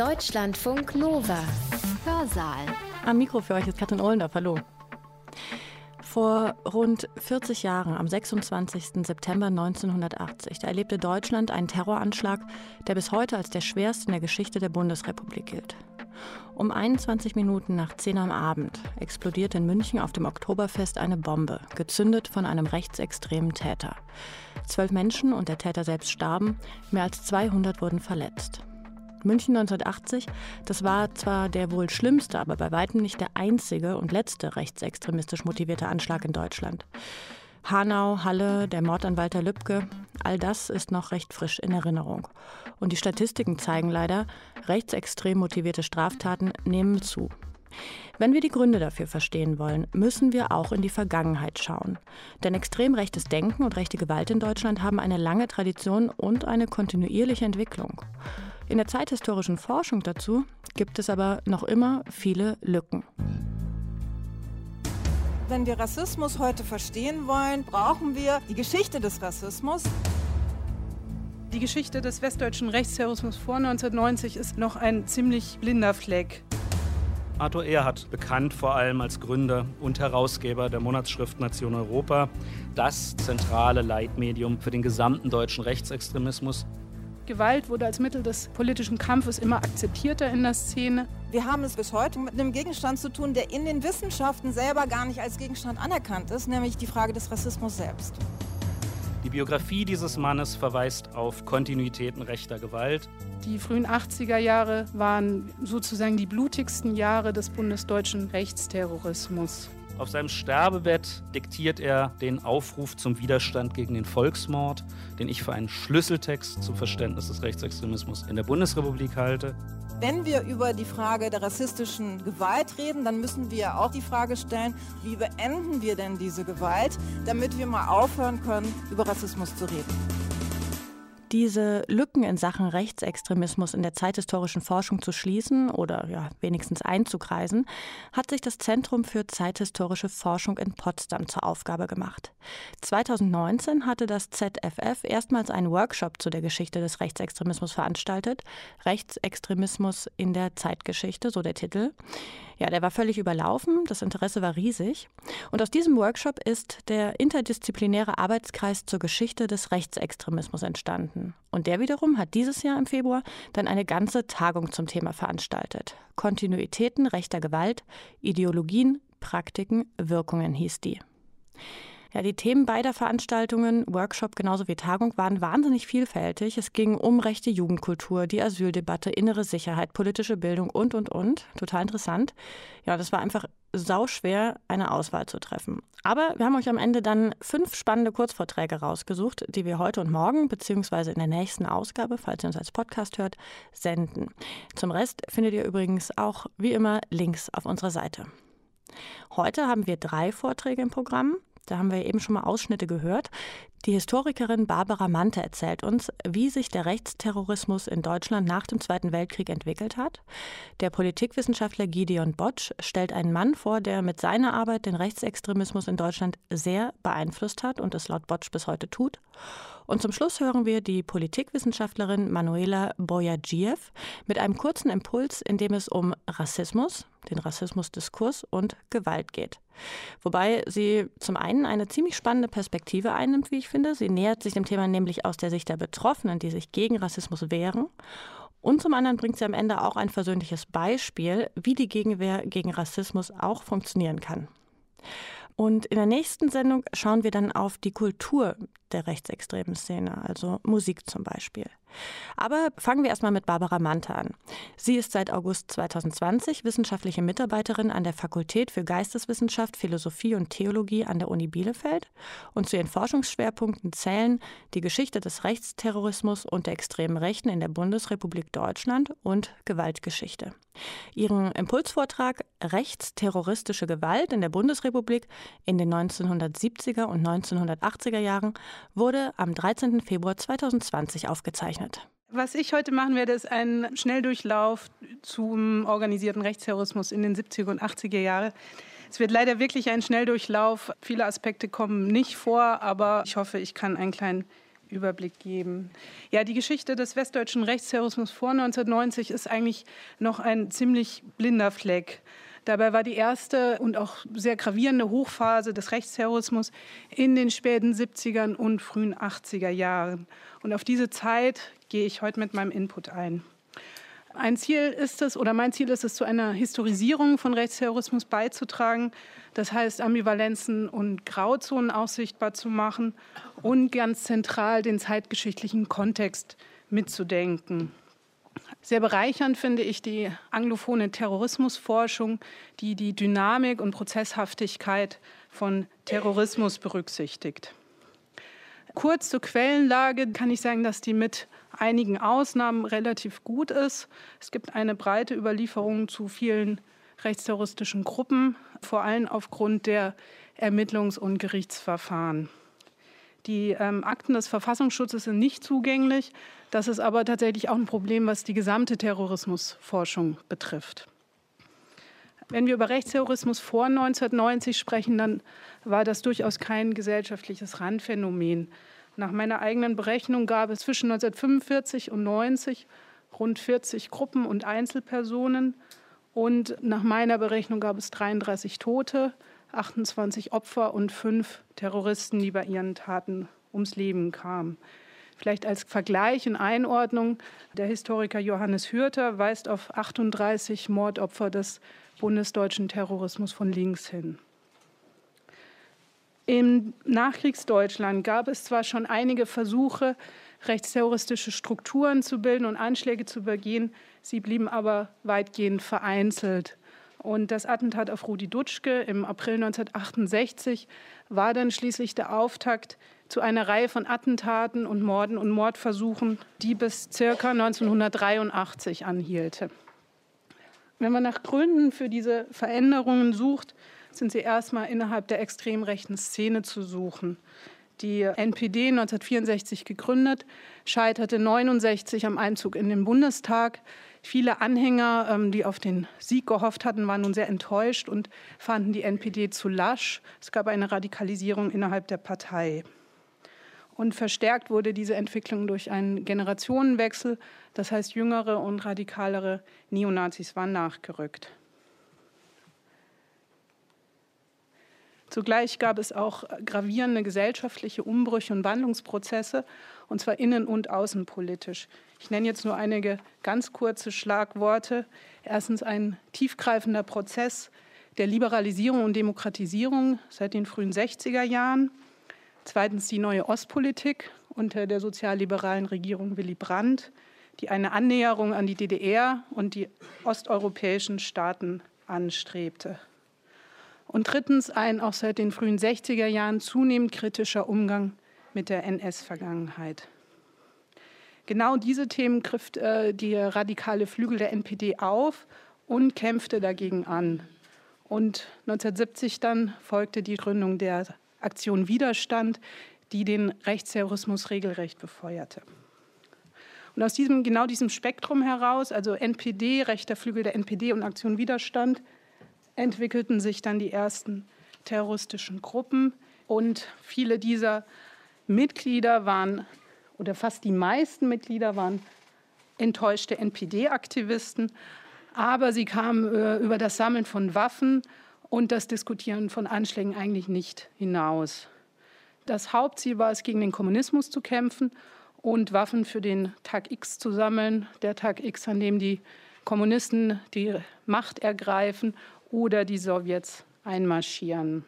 Deutschlandfunk Nova. Hörsaal. Am Mikro für euch ist Katrin Ohlendorf. Hallo. Vor rund 40 Jahren, am 26. September 1980, da erlebte Deutschland einen Terroranschlag, der bis heute als der schwerste in der Geschichte der Bundesrepublik gilt. Um 21 Minuten nach 10 am Abend explodierte in München auf dem Oktoberfest eine Bombe, gezündet von einem rechtsextremen Täter. Zwölf Menschen und der Täter selbst starben, mehr als 200 wurden verletzt. München 1980, das war zwar der wohl schlimmste, aber bei weitem nicht der einzige und letzte rechtsextremistisch motivierte Anschlag in Deutschland. Hanau, Halle, der Mord an Walter Lübcke, all das ist noch recht frisch in Erinnerung. Und die Statistiken zeigen leider, rechtsextrem motivierte Straftaten nehmen zu. Wenn wir die Gründe dafür verstehen wollen, müssen wir auch in die Vergangenheit schauen. Denn extrem rechtes Denken und rechte Gewalt in Deutschland haben eine lange Tradition und eine kontinuierliche Entwicklung. In der zeithistorischen Forschung dazu gibt es aber noch immer viele Lücken. Wenn wir Rassismus heute verstehen wollen, brauchen wir die Geschichte des Rassismus. Die Geschichte des westdeutschen Rechtsterrorismus vor 1990 ist noch ein ziemlich blinder Fleck. Arthur Erhardt, bekannt vor allem als Gründer und Herausgeber der Monatsschrift Nation Europa, das zentrale Leitmedium für den gesamten deutschen Rechtsextremismus. Gewalt wurde als Mittel des politischen Kampfes immer akzeptierter in der Szene. Wir haben es bis heute mit einem Gegenstand zu tun, der in den Wissenschaften selber gar nicht als Gegenstand anerkannt ist, nämlich die Frage des Rassismus selbst. Die Biografie dieses Mannes verweist auf Kontinuitäten rechter Gewalt. Die frühen 80er Jahre waren sozusagen die blutigsten Jahre des bundesdeutschen Rechtsterrorismus. Auf seinem Sterbebett diktiert er den Aufruf zum Widerstand gegen den Volksmord, den ich für einen Schlüsseltext zum Verständnis des Rechtsextremismus in der Bundesrepublik halte. Wenn wir über die Frage der rassistischen Gewalt reden, dann müssen wir auch die Frage stellen, wie beenden wir denn diese Gewalt, damit wir mal aufhören können, über Rassismus zu reden. Diese Lücken in Sachen Rechtsextremismus in der zeithistorischen Forschung zu schließen oder ja, wenigstens einzukreisen, hat sich das Zentrum für zeithistorische Forschung in Potsdam zur Aufgabe gemacht. 2019 hatte das ZFF erstmals einen Workshop zu der Geschichte des Rechtsextremismus veranstaltet. Rechtsextremismus in der Zeitgeschichte, so der Titel. Ja, der war völlig überlaufen, das Interesse war riesig. Und aus diesem Workshop ist der interdisziplinäre Arbeitskreis zur Geschichte des Rechtsextremismus entstanden. Und der wiederum hat dieses Jahr im Februar dann eine ganze Tagung zum Thema veranstaltet. Kontinuitäten rechter Gewalt, Ideologien, Praktiken, Wirkungen hieß die. Ja, die Themen beider Veranstaltungen, Workshop genauso wie Tagung, waren wahnsinnig vielfältig. Es ging um rechte Jugendkultur, die Asyldebatte, innere Sicherheit, politische Bildung und, und, und. Total interessant. Ja, das war einfach sauschwer, eine Auswahl zu treffen. Aber wir haben euch am Ende dann fünf spannende Kurzvorträge rausgesucht, die wir heute und morgen, beziehungsweise in der nächsten Ausgabe, falls ihr uns als Podcast hört, senden. Zum Rest findet ihr übrigens auch, wie immer, Links auf unserer Seite. Heute haben wir drei Vorträge im Programm. Da haben wir eben schon mal Ausschnitte gehört. Die Historikerin Barbara Mante erzählt uns, wie sich der Rechtsterrorismus in Deutschland nach dem Zweiten Weltkrieg entwickelt hat. Der Politikwissenschaftler Gideon Botsch stellt einen Mann vor, der mit seiner Arbeit den Rechtsextremismus in Deutschland sehr beeinflusst hat und es laut Botsch bis heute tut. Und zum Schluss hören wir die Politikwissenschaftlerin Manuela Boyadjiev mit einem kurzen Impuls, in dem es um Rassismus, den Rassismusdiskurs und Gewalt geht. Wobei sie zum einen eine ziemlich spannende Perspektive einnimmt, wie ich finde. Sie nähert sich dem Thema nämlich aus der Sicht der Betroffenen, die sich gegen Rassismus wehren. Und zum anderen bringt sie am Ende auch ein versöhnliches Beispiel, wie die Gegenwehr gegen Rassismus auch funktionieren kann. Und in der nächsten Sendung schauen wir dann auf die Kultur der rechtsextremen Szene, also Musik zum Beispiel. Aber fangen wir erstmal mit Barbara Mante an. Sie ist seit August 2020 wissenschaftliche Mitarbeiterin an der Fakultät für Geisteswissenschaft, Philosophie und Theologie an der Uni Bielefeld. Und zu ihren Forschungsschwerpunkten zählen die Geschichte des Rechtsterrorismus und der extremen Rechten in der Bundesrepublik Deutschland und Gewaltgeschichte. Ihren Impulsvortrag Rechtsterroristische Gewalt in der Bundesrepublik in den 1970er und 1980er Jahren wurde am 13. Februar 2020 aufgezeichnet. Was ich heute machen werde, ist ein Schnelldurchlauf zum organisierten Rechtsterrorismus in den 70er und 80er Jahren. Es wird leider wirklich ein Schnelldurchlauf. Viele Aspekte kommen nicht vor, aber ich hoffe, ich kann einen kleinen Überblick geben. Ja, die Geschichte des westdeutschen Rechtsterrorismus vor 1990 ist eigentlich noch ein ziemlich blinder Fleck. Dabei war die erste und auch sehr gravierende Hochphase des Rechtsterrorismus in den späten 70er und frühen 80er Jahren. Und auf diese Zeit gehe ich heute mit meinem Input ein. Ein Ziel ist es, oder mein Ziel ist es, zu einer Historisierung von Rechtsterrorismus beizutragen. Das heißt, Ambivalenzen und Grauzonen auch sichtbar zu machen und ganz zentral den zeitgeschichtlichen Kontext mitzudenken. Sehr bereichernd finde ich die anglophone Terrorismusforschung, die die Dynamik und Prozesshaftigkeit von Terrorismus berücksichtigt. Kurz zur Quellenlage kann ich sagen, dass die mit einigen Ausnahmen relativ gut ist. Es gibt eine breite Überlieferung zu vielen rechtsterroristischen Gruppen, vor allem aufgrund der Ermittlungs- und Gerichtsverfahren. Die ähm, Akten des Verfassungsschutzes sind nicht zugänglich. Das ist aber tatsächlich auch ein Problem, was die gesamte Terrorismusforschung betrifft. Wenn wir über Rechtsterrorismus vor 1990 sprechen, dann war das durchaus kein gesellschaftliches Randphänomen. Nach meiner eigenen Berechnung gab es zwischen 1945 und 90 rund 40 Gruppen und Einzelpersonen. Und nach meiner Berechnung gab es 33 Tote, 28 Opfer und fünf Terroristen, die bei ihren Taten ums Leben kamen. Vielleicht als Vergleich und Einordnung, der Historiker Johannes Hürter weist auf 38 Mordopfer des bundesdeutschen Terrorismus von links hin. Im Nachkriegsdeutschland gab es zwar schon einige Versuche, rechtsterroristische Strukturen zu bilden und Anschläge zu begehen, sie blieben aber weitgehend vereinzelt. Und das Attentat auf Rudi Dutschke im April 1968 war dann schließlich der Auftakt zu einer Reihe von Attentaten und Morden und Mordversuchen, die bis circa 1983 anhielte. Wenn man nach Gründen für diese Veränderungen sucht, sind sie erstmal innerhalb der extrem rechten Szene zu suchen. Die NPD 1964 gegründet, scheiterte 1969 am Einzug in den Bundestag. Viele Anhänger, ähm, die auf den Sieg gehofft hatten, waren nun sehr enttäuscht und fanden die NPD zu lasch. Es gab eine Radikalisierung innerhalb der Partei. Und verstärkt wurde diese Entwicklung durch einen Generationenwechsel. Das heißt, jüngere und radikalere Neonazis waren nachgerückt. Zugleich gab es auch gravierende gesellschaftliche Umbrüche und Wandlungsprozesse, und zwar innen- und außenpolitisch. Ich nenne jetzt nur einige ganz kurze Schlagworte. Erstens ein tiefgreifender Prozess der Liberalisierung und Demokratisierung seit den frühen 60er Jahren. Zweitens die neue Ostpolitik unter der sozialliberalen Regierung Willy Brandt, die eine Annäherung an die DDR und die osteuropäischen Staaten anstrebte. Und drittens ein auch seit den frühen 60er Jahren zunehmend kritischer Umgang mit der NS-Vergangenheit. Genau diese Themen griff äh, die radikale Flügel der NPD auf und kämpfte dagegen an. Und 1970 dann folgte die Gründung der Aktion Widerstand, die den Rechtsterrorismus regelrecht befeuerte. Und aus diesem, genau diesem Spektrum heraus, also NPD, rechter Flügel der NPD und Aktion Widerstand, entwickelten sich dann die ersten terroristischen Gruppen und viele dieser Mitglieder waren, oder fast die meisten Mitglieder waren enttäuschte NPD-Aktivisten, aber sie kamen äh, über das Sammeln von Waffen und das Diskutieren von Anschlägen eigentlich nicht hinaus. Das Hauptziel war es, gegen den Kommunismus zu kämpfen und Waffen für den Tag X zu sammeln, der Tag X, an dem die Kommunisten die Macht ergreifen oder die Sowjets einmarschieren.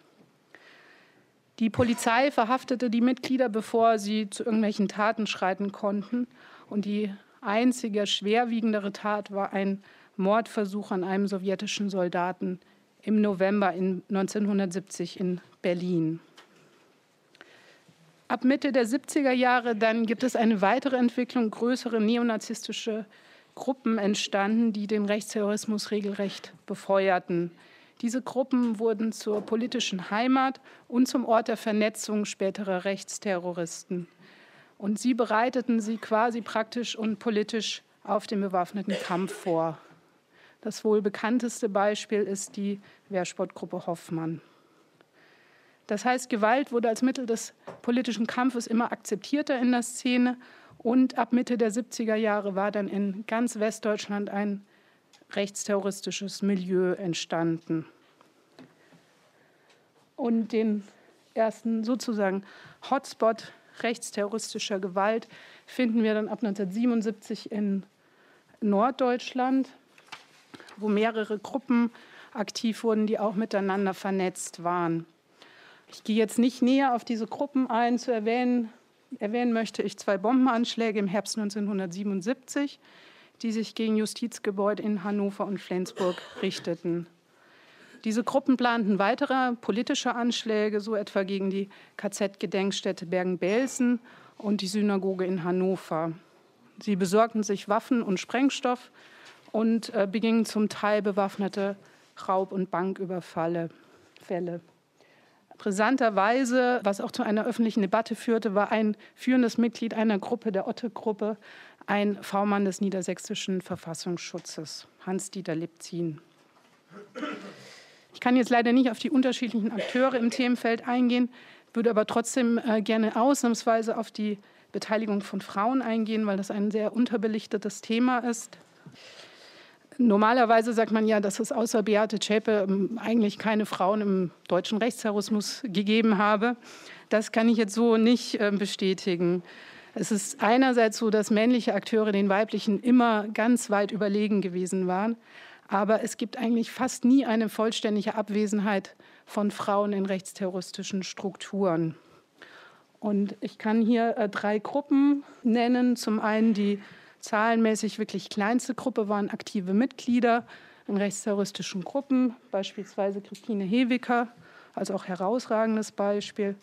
Die Polizei verhaftete die Mitglieder, bevor sie zu irgendwelchen Taten schreiten konnten. Und die einzige schwerwiegendere Tat war ein Mordversuch an einem sowjetischen Soldaten im November in 1970 in Berlin. Ab Mitte der 70er Jahre dann gibt es eine weitere Entwicklung, größere neonazistische Gruppen entstanden, die den Rechtsterrorismus regelrecht befeuerten. Diese Gruppen wurden zur politischen Heimat und zum Ort der Vernetzung späterer Rechtsterroristen. Und sie bereiteten sie quasi praktisch und politisch auf den bewaffneten Kampf vor. Das wohl bekannteste Beispiel ist die Wehrsportgruppe Hoffmann. Das heißt, Gewalt wurde als Mittel des politischen Kampfes immer akzeptierter in der Szene und ab Mitte der 70er Jahre war dann in ganz Westdeutschland ein rechtsterroristisches Milieu entstanden. Und den ersten sozusagen Hotspot rechtsterroristischer Gewalt finden wir dann ab 1977 in Norddeutschland, wo mehrere Gruppen aktiv wurden, die auch miteinander vernetzt waren. Ich gehe jetzt nicht näher auf diese Gruppen ein. Zu erwähnen, erwähnen möchte ich zwei Bombenanschläge im Herbst 1977, die sich gegen Justizgebäude in Hannover und Flensburg richteten. Diese Gruppen planten weitere politische Anschläge, so etwa gegen die KZ-Gedenkstätte Bergen-Belsen und die Synagoge in Hannover. Sie besorgten sich Waffen und Sprengstoff und äh, begingen zum Teil bewaffnete Raub- und Banküberfälle. Fälle. Brisanterweise, was auch zu einer öffentlichen Debatte führte, war ein führendes Mitglied einer Gruppe, der Otte-Gruppe, ein V-Mann des niedersächsischen Verfassungsschutzes, Hans-Dieter Lipzin. Ich kann jetzt leider nicht auf die unterschiedlichen Akteure im Themenfeld eingehen, würde aber trotzdem äh, gerne ausnahmsweise auf die Beteiligung von Frauen eingehen, weil das ein sehr unterbelichtetes Thema ist. Normalerweise sagt man ja, dass es außer Beate Zschäpe ähm, eigentlich keine Frauen im deutschen Rechtsterrorismus gegeben habe. Das kann ich jetzt so nicht äh, bestätigen. Es ist einerseits so, dass männliche Akteure den weiblichen immer ganz weit überlegen gewesen waren. Aber es gibt eigentlich fast nie eine vollständige Abwesenheit von Frauen in rechtsterroristischen Strukturen. Und ich kann hier äh, drei Gruppen nennen. Zum einen die zahlenmäßig wirklich kleinste Gruppe waren aktive Mitglieder in rechtsterroristischen Gruppen, beispielsweise Christine Hewicker als auch herausragendes Beispiel.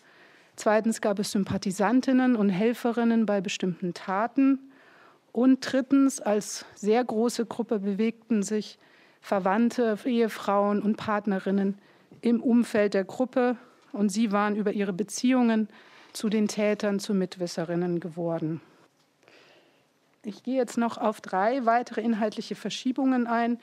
Zweitens gab es Sympathisantinnen und Helferinnen bei bestimmten Taten. Und drittens, als sehr große Gruppe bewegten sich Verwandte, Ehefrauen und Partnerinnen im Umfeld der Gruppe und sie waren über ihre Beziehungen zu den Tätern zu Mitwisserinnen geworden. Ich gehe jetzt noch auf drei weitere inhaltliche Verschiebungen ein,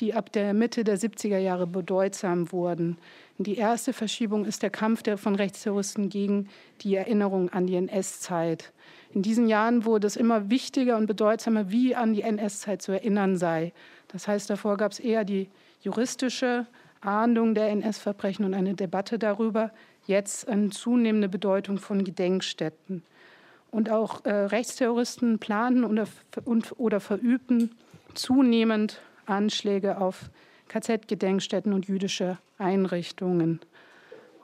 die ab der Mitte der 70er Jahre bedeutsam wurden. Die erste Verschiebung ist der Kampf der von Rechtsterroristen gegen die Erinnerung an die NS-Zeit. In diesen Jahren wurde es immer wichtiger und bedeutsamer, wie an die NS-Zeit zu erinnern sei. Das heißt, davor gab es eher die juristische Ahndung der NS-Verbrechen und eine Debatte darüber, jetzt eine zunehmende Bedeutung von Gedenkstätten. Und auch äh, Rechtsterroristen planen oder, und, oder verübten zunehmend Anschläge auf KZ-Gedenkstätten und jüdische Einrichtungen.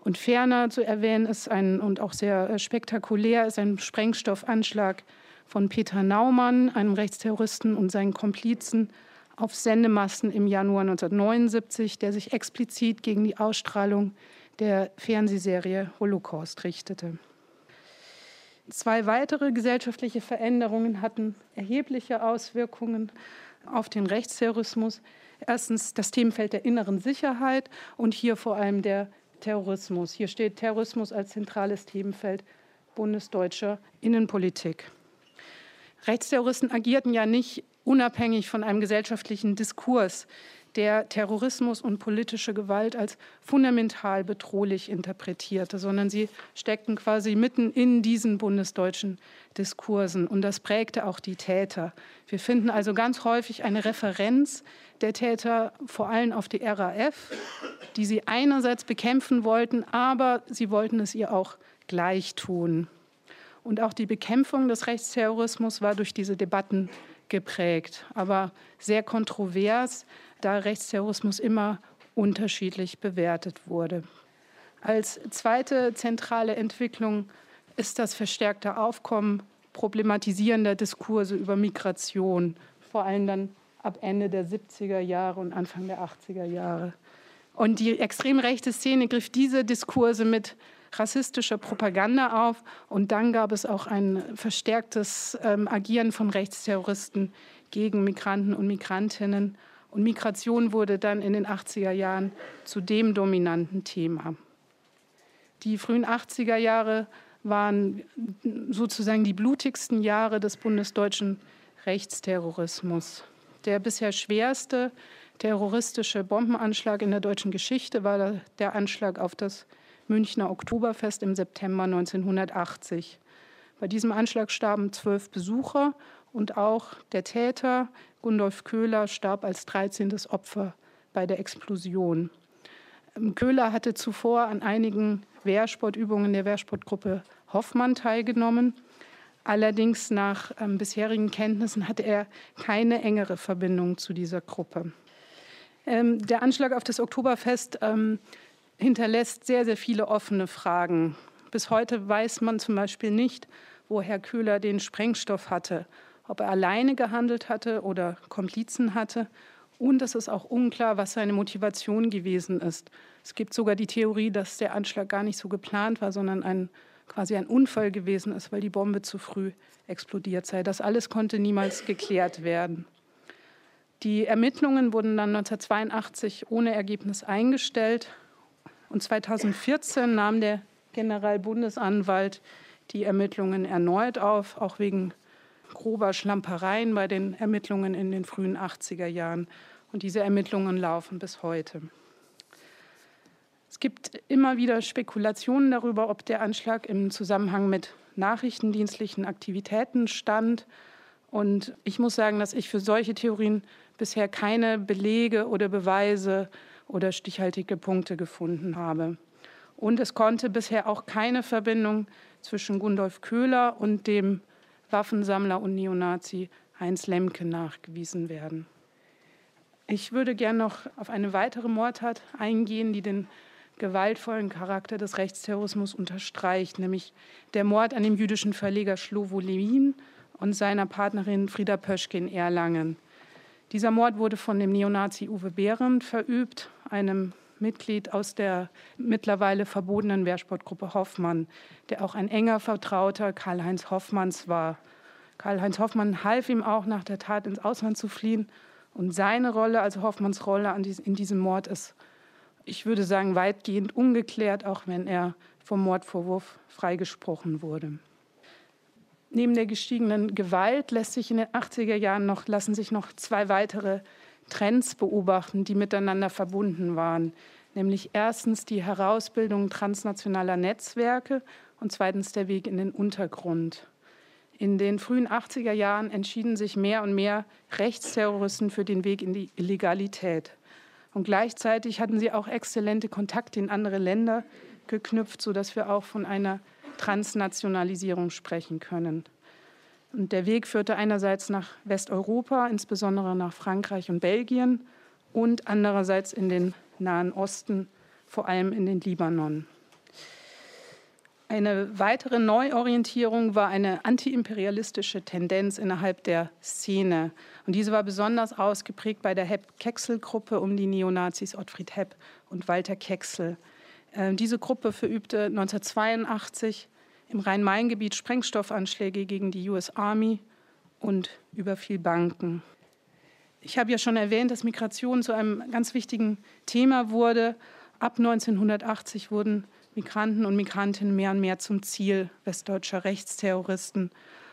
Und ferner zu erwähnen ist ein und auch sehr äh, spektakulär ist ein Sprengstoffanschlag von Peter Naumann, einem Rechtsterroristen und seinen Komplizen auf Sendemasten im Januar 1979, der sich explizit gegen die Ausstrahlung der Fernsehserie Holocaust richtete. Zwei weitere gesellschaftliche Veränderungen hatten erhebliche Auswirkungen auf den Rechtsterrorismus. Erstens das Themenfeld der inneren Sicherheit und hier vor allem der Terrorismus. Hier steht Terrorismus als zentrales Themenfeld bundesdeutscher Innenpolitik. Rechtsterroristen agierten ja nicht unabhängig von einem gesellschaftlichen Diskurs, der Terrorismus und politische Gewalt als fundamental bedrohlich interpretierte, sondern sie steckten quasi mitten in diesen bundesdeutschen Diskursen und das prägte auch die Täter. Wir finden also ganz häufig eine Referenz der Täter vor allem auf die RAF, die sie einerseits bekämpfen wollten, aber sie wollten es ihr auch gleich tun. Und auch die Bekämpfung des Rechtsterrorismus war durch diese Debatten geprägt, aber sehr kontrovers, da Rechtsterrorismus immer unterschiedlich bewertet wurde. Als zweite zentrale Entwicklung ist das verstärkte Aufkommen problematisierender Diskurse über Migration, vor allem dann ab Ende der 70er Jahre und Anfang der 80er Jahre. Und die extrem rechte Szene griff diese Diskurse mit rassistischer Propaganda auf. Und dann gab es auch ein verstärktes ähm, Agieren von Rechtsterroristen gegen Migranten und Migrantinnen. Und Migration wurde dann in den 80er Jahren zu dem dominanten Thema. Die frühen 80er Jahre waren sozusagen die blutigsten Jahre des bundesdeutschen Rechtsterrorismus. Der bisher schwerste terroristische Bombenanschlag in der deutschen Geschichte war der Anschlag auf das Münchner Oktoberfest im September 1980. Bei diesem Anschlag starben zwölf Besucher und auch der Täter, Gundolf Köhler, starb als 13. Opfer bei der Explosion. Ähm, Köhler hatte zuvor an einigen Wehrsportübungen der Wehrsportgruppe Hoffmann teilgenommen. Allerdings nach ähm, bisherigen Kenntnissen hatte er keine engere Verbindung zu dieser Gruppe. Ähm, der Anschlag auf das Oktoberfest ähm, hinterlässt sehr, sehr viele offene Fragen. Bis heute weiß man zum Beispiel nicht, wo Herr Köhler den Sprengstoff hatte, ob er alleine gehandelt hatte oder Komplizen hatte. Und es ist auch unklar, was seine Motivation gewesen ist. Es gibt sogar die Theorie, dass der Anschlag gar nicht so geplant war, sondern ein, quasi ein Unfall gewesen ist, weil die Bombe zu früh explodiert sei. Das alles konnte niemals geklärt werden. Die Ermittlungen wurden dann 1982 ohne Ergebnis eingestellt. Und 2014 nahm der Generalbundesanwalt die Ermittlungen erneut auf, auch wegen grober Schlampereien bei den Ermittlungen in den frühen 80er Jahren. Und diese Ermittlungen laufen bis heute. Es gibt immer wieder Spekulationen darüber, ob der Anschlag im Zusammenhang mit nachrichtendienstlichen Aktivitäten stand. Und ich muss sagen, dass ich für solche Theorien bisher keine Belege oder Beweise oder stichhaltige Punkte gefunden habe. Und es konnte bisher auch keine Verbindung zwischen Gundolf Köhler und dem Waffensammler und Neonazi Heinz Lemke nachgewiesen werden. Ich würde gern noch auf eine weitere Mordtat eingehen, die den gewaltvollen Charakter des Rechtsterrorismus unterstreicht, nämlich der Mord an dem jüdischen Verleger Schlovo Levin und seiner Partnerin Frieda Pöschke in Erlangen. Dieser Mord wurde von dem Neonazi Uwe Behrendt verübt, einem Mitglied aus der mittlerweile verbotenen Wehrsportgruppe Hoffmann, der auch ein enger Vertrauter Karl-Heinz Hoffmanns war. Karl-Heinz Hoffmann half ihm auch nach der Tat ins Ausland zu fliehen. Und seine Rolle, also Hoffmanns Rolle in diesem Mord, ist, ich würde sagen, weitgehend ungeklärt, auch wenn er vom Mordvorwurf freigesprochen wurde. Neben der gestiegenen Gewalt lässt sich in den 80er Jahren noch, lassen sich noch zwei weitere Trends beobachten, die miteinander verbunden waren. Nämlich erstens die Herausbildung transnationaler Netzwerke und zweitens der Weg in den Untergrund. In den frühen 80er Jahren entschieden sich mehr und mehr Rechtsterroristen für den Weg in die Illegalität. Und gleichzeitig hatten sie auch exzellente Kontakte in andere Länder geknüpft, sodass wir auch von einer Transnationalisierung sprechen können. Und der Weg führte einerseits nach Westeuropa, insbesondere nach Frankreich und Belgien, und andererseits in den Nahen Osten, vor allem in den Libanon. Eine weitere Neuorientierung war eine antiimperialistische Tendenz innerhalb der Szene. Und diese war besonders ausgeprägt bei der Hepp-Kecksel-Gruppe um die Neonazis Ottfried Hepp und Walter Kecksel. Äh, diese Gruppe verübte 1982 im Rhein-Main-Gebiet Sprengstoffanschläge gegen die US Army und überfiel Banken. Ich habe ja schon erwähnt, dass Migration zu einem ganz wichtigen Thema wurde. Ab 1980 wurden Migranten und Migrantinnen mehr und mehr zum Ziel westdeutscher Rechtsterroristen.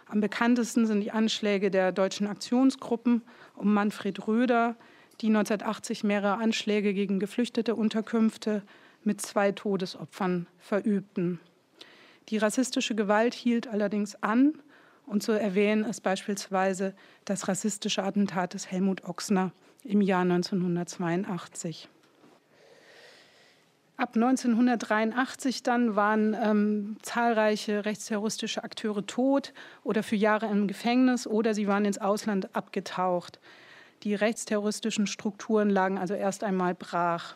Am bekanntesten sind die Anschläge der deutschen Aktionsgruppen um Manfred Röder, die 1980 mehrere Anschläge gegen geflüchtete Unterkünfte mit zwei Todesopfern verübten. Die rassistische Gewalt hielt allerdings an und zu erwähnen ist beispielsweise das rassistische Attentat des Helmut Ochsner im Jahr 1982. Ab 1983 dann waren ähm, zahlreiche rechtsterroristische Akteure tot oder für Jahre im Gefängnis oder sie waren ins Ausland abgetaucht. Die rechtsterroristischen Strukturen lagen also erst einmal brach.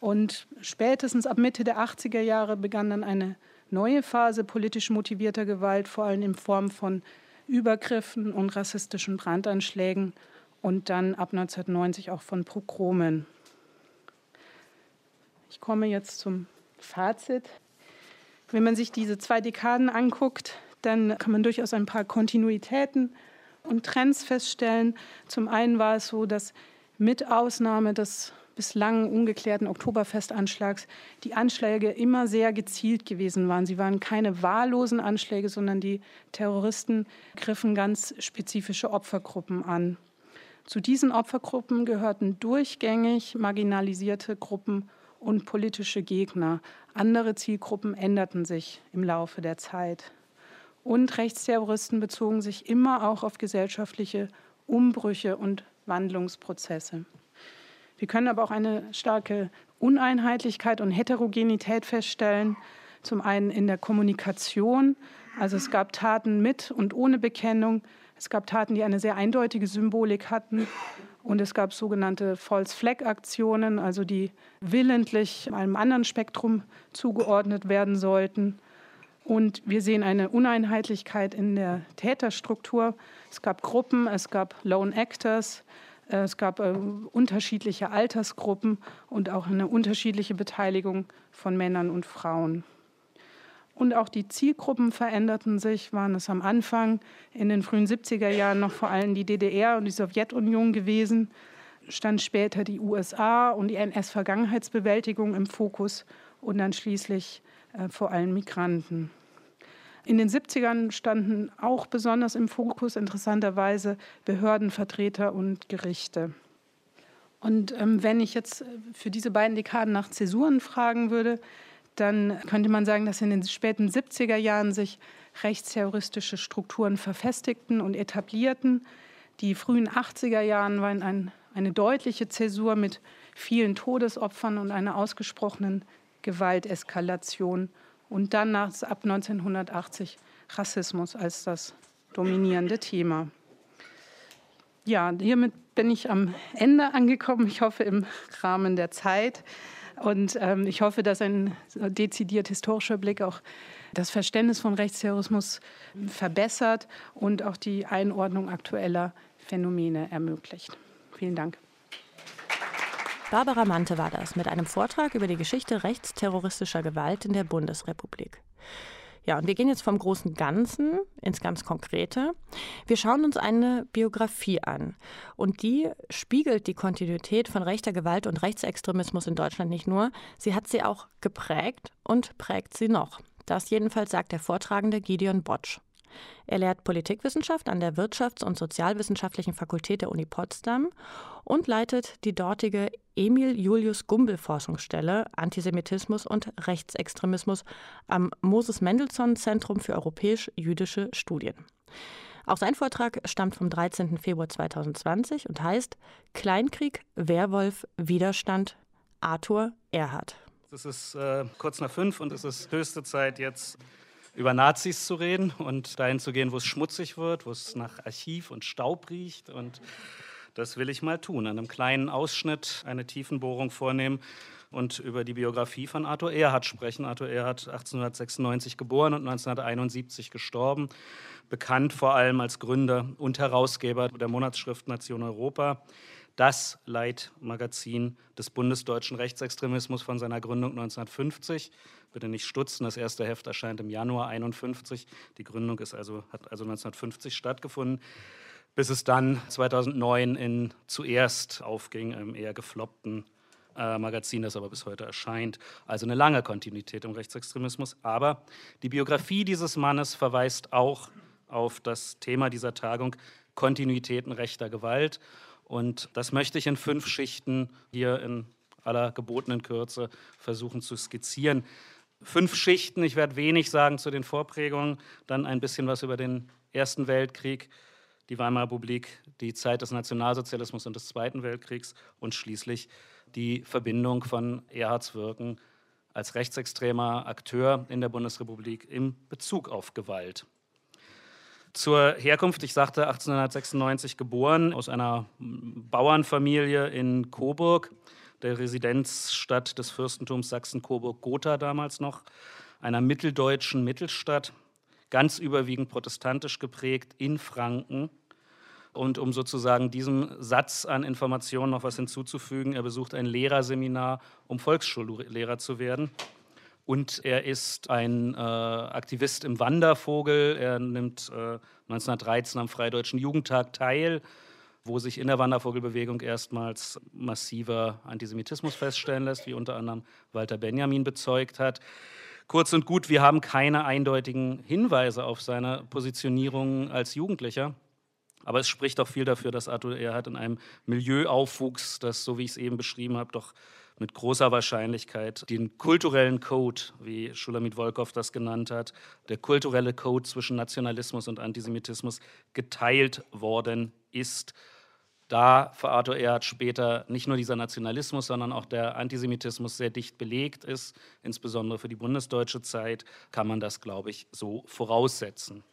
Und spätestens ab Mitte der 80er Jahre begann dann eine neue Phase politisch motivierter Gewalt, vor allem in Form von Übergriffen und rassistischen Brandanschlägen und dann ab 1990 auch von Pogromen. Ich komme jetzt zum Fazit. Wenn man sich diese zwei Dekaden anguckt, dann kann man durchaus ein paar Kontinuitäten und Trends feststellen. Zum einen war es so, dass mit Ausnahme des bislang ungeklärten Oktoberfestanschlags die Anschläge immer sehr gezielt gewesen waren. Sie waren keine wahllosen Anschläge, sondern die Terroristen griffen ganz spezifische Opfergruppen an. Zu diesen Opfergruppen gehörten durchgängig marginalisierte Gruppen und politische Gegner. Andere Zielgruppen änderten sich im Laufe der Zeit. Und Rechtsterroristen bezogen sich immer auch auf gesellschaftliche Umbrüche und Wandlungsprozesse. Wir können aber auch eine starke Uneinheitlichkeit und Heterogenität feststellen. Zum einen in der Kommunikation, also es gab Taten mit und ohne Bekennung, es gab Taten, die eine sehr eindeutige Symbolik hatten und es gab sogenannte False Flag Aktionen, also die willentlich einem anderen Spektrum zugeordnet werden sollten. Und wir sehen eine Uneinheitlichkeit in der Täterstruktur. Es gab Gruppen, es gab Lone Actors, es gab äh, unterschiedliche Altersgruppen und auch eine unterschiedliche Beteiligung von Männern und Frauen. Und auch die Zielgruppen veränderten sich, waren es am Anfang in den frühen 70er Jahren noch vor allem die DDR und die Sowjetunion gewesen, stand später die USA und die NS-Vergangenheitsbewältigung im Fokus und dann schließlich äh, vor allem Migranten. In den 70ern standen auch besonders im Fokus interessanterweise Behördenvertreter und Gerichte. Und ähm, wenn ich jetzt für diese beiden Dekaden nach Zäsuren fragen würde, dann könnte man sagen, dass in den späten 70er Jahren sich rechtsterroristische Strukturen verfestigten und etablierten. Die frühen 80er Jahren waren ein, eine deutliche Zäsur mit vielen Todesopfern und einer ausgesprochenen Gewalteskalation. Und dann nach, ab 1980 Rassismus als das dominierende Thema. Ja, hiermit bin ich am Ende angekommen. Ich hoffe im Rahmen der Zeit. Und ähm, ich hoffe, dass ein dezidiert historischer Blick auch das Verständnis von Rechtsterrorismus verbessert und auch die Einordnung aktueller Phänomene ermöglicht. Vielen Dank. Barbara Mante war das mit einem Vortrag über die Geschichte rechtsterroristischer Gewalt in der Bundesrepublik. Ja, und wir gehen jetzt vom großen Ganzen ins ganz Konkrete. Wir schauen uns eine Biografie an. Und die spiegelt die Kontinuität von rechter Gewalt und Rechtsextremismus in Deutschland nicht nur, sie hat sie auch geprägt und prägt sie noch. Das jedenfalls sagt der Vortragende Gideon Botsch. Er lehrt Politikwissenschaft an der Wirtschafts- und Sozialwissenschaftlichen Fakultät der Uni Potsdam und leitet die dortige Emil Julius Gumbel Forschungsstelle Antisemitismus und Rechtsextremismus am Moses Mendelssohn Zentrum für europäisch-jüdische Studien. Auch sein Vortrag stammt vom 13. Februar 2020 und heißt Kleinkrieg, Werwolf, Widerstand, Arthur Erhard. Es ist äh, kurz nach fünf und es ist höchste Zeit, jetzt über Nazis zu reden und dahin zu gehen, wo es schmutzig wird, wo es nach Archiv und Staub riecht. Und das will ich mal tun. An einem kleinen Ausschnitt eine Tiefenbohrung vornehmen und über die Biografie von Arthur Erhard sprechen. Arthur Erhard 1896 geboren und 1971 gestorben. Bekannt vor allem als Gründer und Herausgeber der Monatsschrift Nation Europa das Leitmagazin des bundesdeutschen Rechtsextremismus von seiner Gründung 1950 bitte nicht stutzen. Das erste Heft erscheint im Januar 51. Die Gründung ist also, hat also 1950 stattgefunden, bis es dann 2009 in zuerst aufging, im eher gefloppten äh, Magazin, das aber bis heute erscheint. Also eine lange Kontinuität im Rechtsextremismus. Aber die Biografie dieses Mannes verweist auch auf das Thema dieser Tagung, Kontinuitäten rechter Gewalt. Und das möchte ich in fünf Schichten hier in aller gebotenen Kürze versuchen zu skizzieren fünf Schichten. Ich werde wenig sagen zu den Vorprägungen, dann ein bisschen was über den Ersten Weltkrieg, die Weimarer Republik, die Zeit des Nationalsozialismus und des Zweiten Weltkriegs und schließlich die Verbindung von Erhards Wirken als rechtsextremer Akteur in der Bundesrepublik im Bezug auf Gewalt. Zur Herkunft, ich sagte 1896 geboren, aus einer Bauernfamilie in Coburg der Residenzstadt des Fürstentums Sachsen-Coburg-Gotha damals noch, einer mitteldeutschen Mittelstadt, ganz überwiegend protestantisch geprägt in Franken. Und um sozusagen diesem Satz an Informationen noch was hinzuzufügen, er besucht ein Lehrerseminar, um Volksschullehrer zu werden. Und er ist ein äh, Aktivist im Wandervogel. Er nimmt äh, 1913 am Freideutschen Jugendtag teil wo sich in der Wandervogelbewegung erstmals massiver Antisemitismus feststellen lässt, wie unter anderem Walter Benjamin bezeugt hat. Kurz und gut, wir haben keine eindeutigen Hinweise auf seine Positionierung als Jugendlicher. Aber es spricht auch viel dafür, dass Arthur Erhard in einem Milieu aufwuchs, das, so wie ich es eben beschrieben habe, doch mit großer Wahrscheinlichkeit den kulturellen Code, wie Schulamit Wolkow das genannt hat, der kulturelle Code zwischen Nationalismus und Antisemitismus geteilt worden ist. Da für Arthur Erhard später nicht nur dieser Nationalismus, sondern auch der Antisemitismus sehr dicht belegt ist, insbesondere für die bundesdeutsche Zeit, kann man das, glaube ich, so voraussetzen.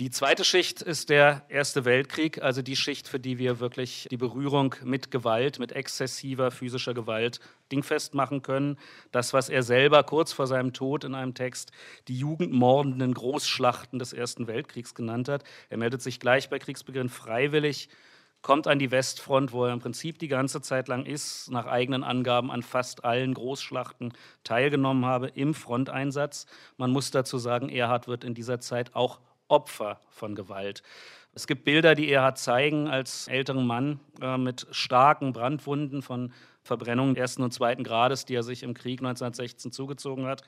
Die zweite Schicht ist der Erste Weltkrieg, also die Schicht, für die wir wirklich die Berührung mit Gewalt, mit exzessiver physischer Gewalt dingfest machen können. Das, was er selber kurz vor seinem Tod in einem Text die jugendmordenden Großschlachten des Ersten Weltkriegs genannt hat. Er meldet sich gleich bei Kriegsbeginn freiwillig, kommt an die Westfront, wo er im Prinzip die ganze Zeit lang ist, nach eigenen Angaben an fast allen Großschlachten teilgenommen habe im Fronteinsatz. Man muss dazu sagen, Erhard wird in dieser Zeit auch Opfer von Gewalt. Es gibt Bilder, die er hat zeigen als älteren Mann äh, mit starken Brandwunden von Verbrennungen ersten und zweiten Grades, die er sich im Krieg 1916 zugezogen hat.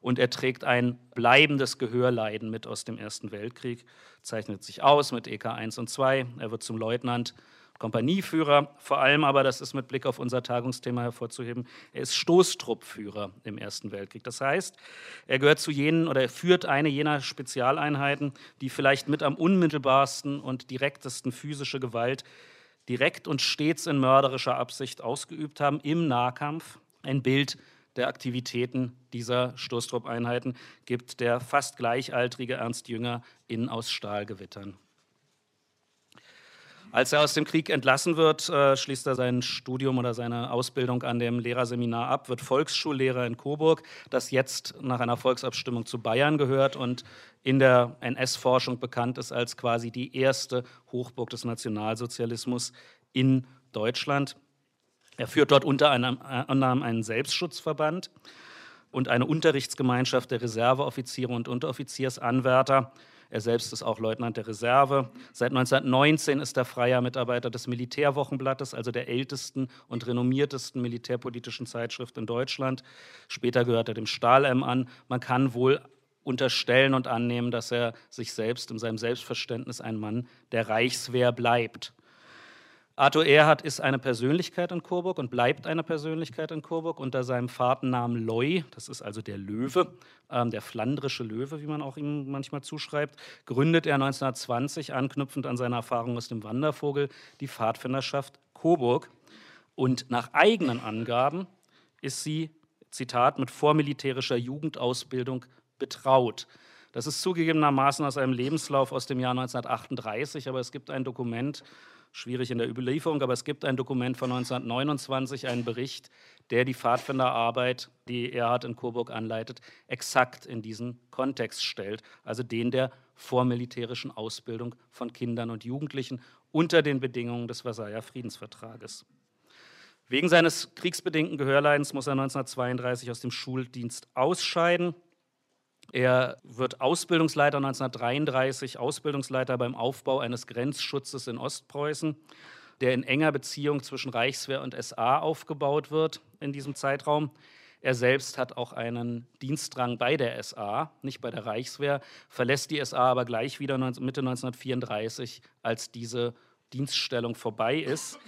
Und er trägt ein bleibendes Gehörleiden mit aus dem Ersten Weltkrieg, zeichnet sich aus mit EK 1 und 2. Er wird zum Leutnant Kompanieführer, vor allem aber, das ist mit Blick auf unser Tagungsthema hervorzuheben, er ist Stoßtruppführer im Ersten Weltkrieg. Das heißt, er gehört zu jenen oder er führt eine jener Spezialeinheiten, die vielleicht mit am unmittelbarsten und direktesten physische Gewalt direkt und stets in mörderischer Absicht ausgeübt haben im Nahkampf. Ein Bild der Aktivitäten dieser Stoßtruppeinheiten gibt der fast gleichaltrige Ernst Jünger in Aus Stahlgewittern. Als er aus dem Krieg entlassen wird, äh, schließt er sein Studium oder seine Ausbildung an dem Lehrerseminar ab, wird Volksschullehrer in Coburg, das jetzt nach einer Volksabstimmung zu Bayern gehört und in der NS-Forschung bekannt ist als quasi die erste Hochburg des Nationalsozialismus in Deutschland. Er führt dort unter anderem einen Selbstschutzverband und eine Unterrichtsgemeinschaft der Reserveoffiziere und Unteroffiziersanwärter. Er selbst ist auch Leutnant der Reserve. Seit 1919 ist er freier Mitarbeiter des Militärwochenblattes, also der ältesten und renommiertesten militärpolitischen Zeitschrift in Deutschland. Später gehört er dem Stahl-M an. Man kann wohl unterstellen und annehmen, dass er sich selbst in seinem Selbstverständnis ein Mann der Reichswehr bleibt. Arthur Erhard ist eine Persönlichkeit in Coburg und bleibt eine Persönlichkeit in Coburg unter seinem Vaternamen Loy, das ist also der Löwe, ähm, der flandrische Löwe, wie man auch ihm manchmal zuschreibt, gründet er 1920, anknüpfend an seine Erfahrung aus dem Wandervogel, die Pfadfinderschaft Coburg. Und nach eigenen Angaben ist sie, Zitat, mit vormilitärischer Jugendausbildung betraut. Das ist zugegebenermaßen aus einem Lebenslauf aus dem Jahr 1938, aber es gibt ein Dokument, schwierig in der Überlieferung, aber es gibt ein Dokument von 1929, einen Bericht, der die Pfadfinderarbeit, die Erhard in Coburg anleitet, exakt in diesen Kontext stellt, also den der vormilitärischen Ausbildung von Kindern und Jugendlichen unter den Bedingungen des Versailler Friedensvertrages. Wegen seines kriegsbedingten Gehörleidens muss er 1932 aus dem Schuldienst ausscheiden. Er wird Ausbildungsleiter 1933, Ausbildungsleiter beim Aufbau eines Grenzschutzes in Ostpreußen, der in enger Beziehung zwischen Reichswehr und SA aufgebaut wird in diesem Zeitraum. Er selbst hat auch einen Dienstrang bei der SA, nicht bei der Reichswehr, verlässt die SA aber gleich wieder Mitte 1934, als diese Dienststellung vorbei ist.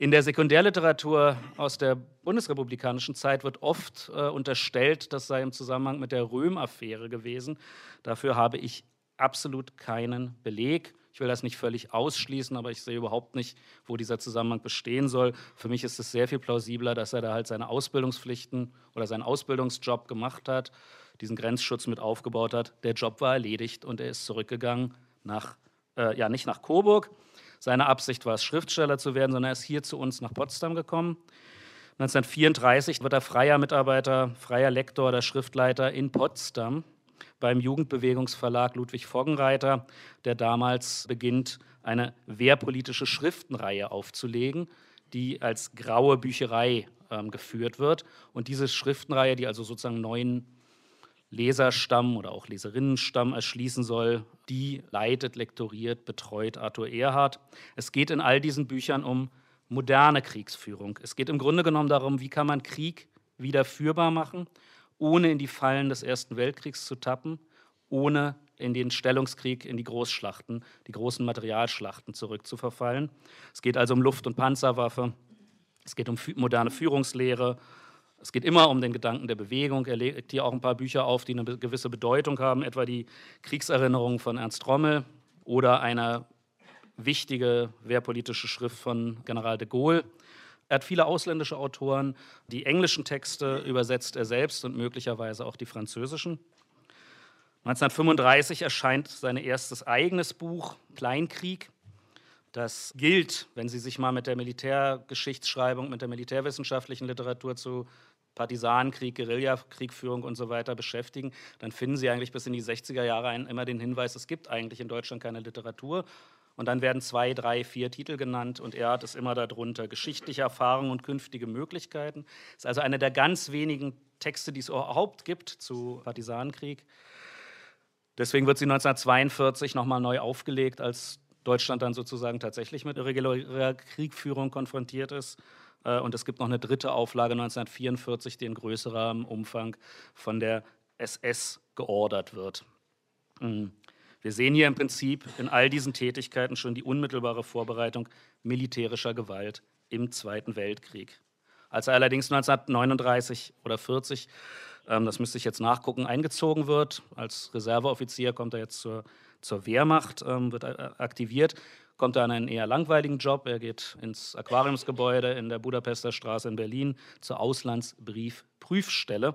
In der Sekundärliteratur aus der bundesrepublikanischen Zeit wird oft äh, unterstellt, das sei im Zusammenhang mit der Röhm-Affäre gewesen. Dafür habe ich absolut keinen Beleg. Ich will das nicht völlig ausschließen, aber ich sehe überhaupt nicht, wo dieser Zusammenhang bestehen soll. Für mich ist es sehr viel plausibler, dass er da halt seine Ausbildungspflichten oder seinen Ausbildungsjob gemacht hat, diesen Grenzschutz mit aufgebaut hat. Der Job war erledigt und er ist zurückgegangen nach, äh, ja, nicht nach Coburg, seine Absicht war es, Schriftsteller zu werden, sondern er ist hier zu uns nach Potsdam gekommen. 1934 wird er freier Mitarbeiter, freier Lektor oder Schriftleiter in Potsdam beim Jugendbewegungsverlag Ludwig Foggenreiter, der damals beginnt, eine wehrpolitische Schriftenreihe aufzulegen, die als graue Bücherei ähm, geführt wird. Und diese Schriftenreihe, die also sozusagen neuen Leserstamm oder auch Leserinnenstamm erschließen soll, die leitet, lektoriert, betreut Arthur Erhard. Es geht in all diesen Büchern um moderne Kriegsführung. Es geht im Grunde genommen darum, wie kann man Krieg wieder führbar machen, ohne in die Fallen des Ersten Weltkriegs zu tappen, ohne in den Stellungskrieg, in die Großschlachten, die großen Materialschlachten zurückzuverfallen. Es geht also um Luft- und Panzerwaffe. Es geht um moderne Führungslehre. Es geht immer um den Gedanken der Bewegung. Er legt hier auch ein paar Bücher auf, die eine gewisse Bedeutung haben, etwa die Kriegserinnerung von Ernst Rommel oder eine wichtige wehrpolitische Schrift von General de Gaulle. Er hat viele ausländische Autoren. Die englischen Texte übersetzt er selbst und möglicherweise auch die französischen. 1935 erscheint sein erstes eigenes Buch, Kleinkrieg. Das gilt, wenn Sie sich mal mit der Militärgeschichtsschreibung, mit der militärwissenschaftlichen Literatur zu Partisanenkrieg, Guerillakriegführung und so weiter beschäftigen, dann finden Sie eigentlich bis in die 60er Jahre immer den Hinweis, es gibt eigentlich in Deutschland keine Literatur. Und dann werden zwei, drei, vier Titel genannt und er hat es immer darunter. Geschichtliche Erfahrungen und künftige Möglichkeiten. Das ist also einer der ganz wenigen Texte, die es überhaupt gibt zu Partisanenkrieg. Deswegen wird sie 1942 nochmal neu aufgelegt, als Deutschland dann sozusagen tatsächlich mit irregulärer Kriegführung konfrontiert ist. Äh, und es gibt noch eine dritte Auflage 1944, die in größerem Umfang von der SS geordert wird. Mhm. Wir sehen hier im Prinzip in all diesen Tätigkeiten schon die unmittelbare Vorbereitung militärischer Gewalt im Zweiten Weltkrieg. Als er allerdings 1939 oder 40, ähm, das müsste ich jetzt nachgucken, eingezogen wird, als Reserveoffizier kommt er jetzt zur, zur Wehrmacht, ähm, wird aktiviert, kommt er an einen eher langweiligen Job. Er geht ins Aquariumsgebäude in der Budapester Straße in Berlin zur Auslandsbriefprüfstelle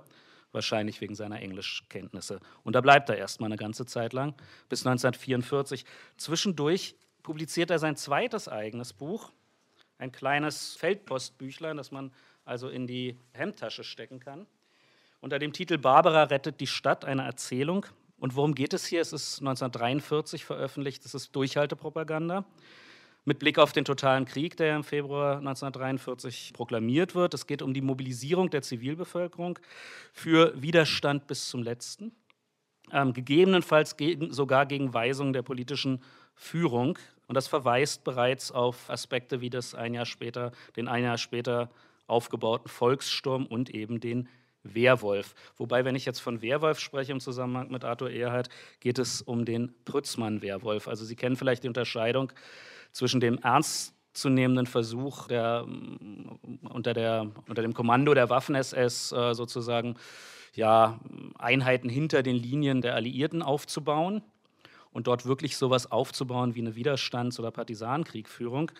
wahrscheinlich wegen seiner Englischkenntnisse. Und da bleibt er erstmal eine ganze Zeit lang, bis 1944. Zwischendurch publiziert er sein zweites eigenes Buch, ein kleines Feldpostbüchlein, das man also in die Hemdtasche stecken kann. Unter dem Titel Barbara rettet die Stadt, eine Erzählung. Und worum geht es hier? Es ist 1943 veröffentlicht, es ist Durchhaltepropaganda mit Blick auf den totalen Krieg, der im Februar 1943 proklamiert wird. Es geht um die Mobilisierung der Zivilbevölkerung für Widerstand bis zum letzten, ähm, gegebenenfalls gegen, sogar gegen Weisungen der politischen Führung. Und das verweist bereits auf Aspekte wie das ein Jahr später, den ein Jahr später aufgebauten Volkssturm und eben den Werwolf. Wobei, wenn ich jetzt von Werwolf spreche im Zusammenhang mit Arthur Erhard, geht es um den Prützmann-Werwolf. Also Sie kennen vielleicht die Unterscheidung zwischen dem ernstzunehmenden Versuch der, mm, unter, der, unter dem Kommando der Waffen-SS äh, sozusagen ja, Einheiten hinter den Linien der Alliierten aufzubauen und dort wirklich sowas aufzubauen wie eine Widerstands- oder Partisanenkriegführung.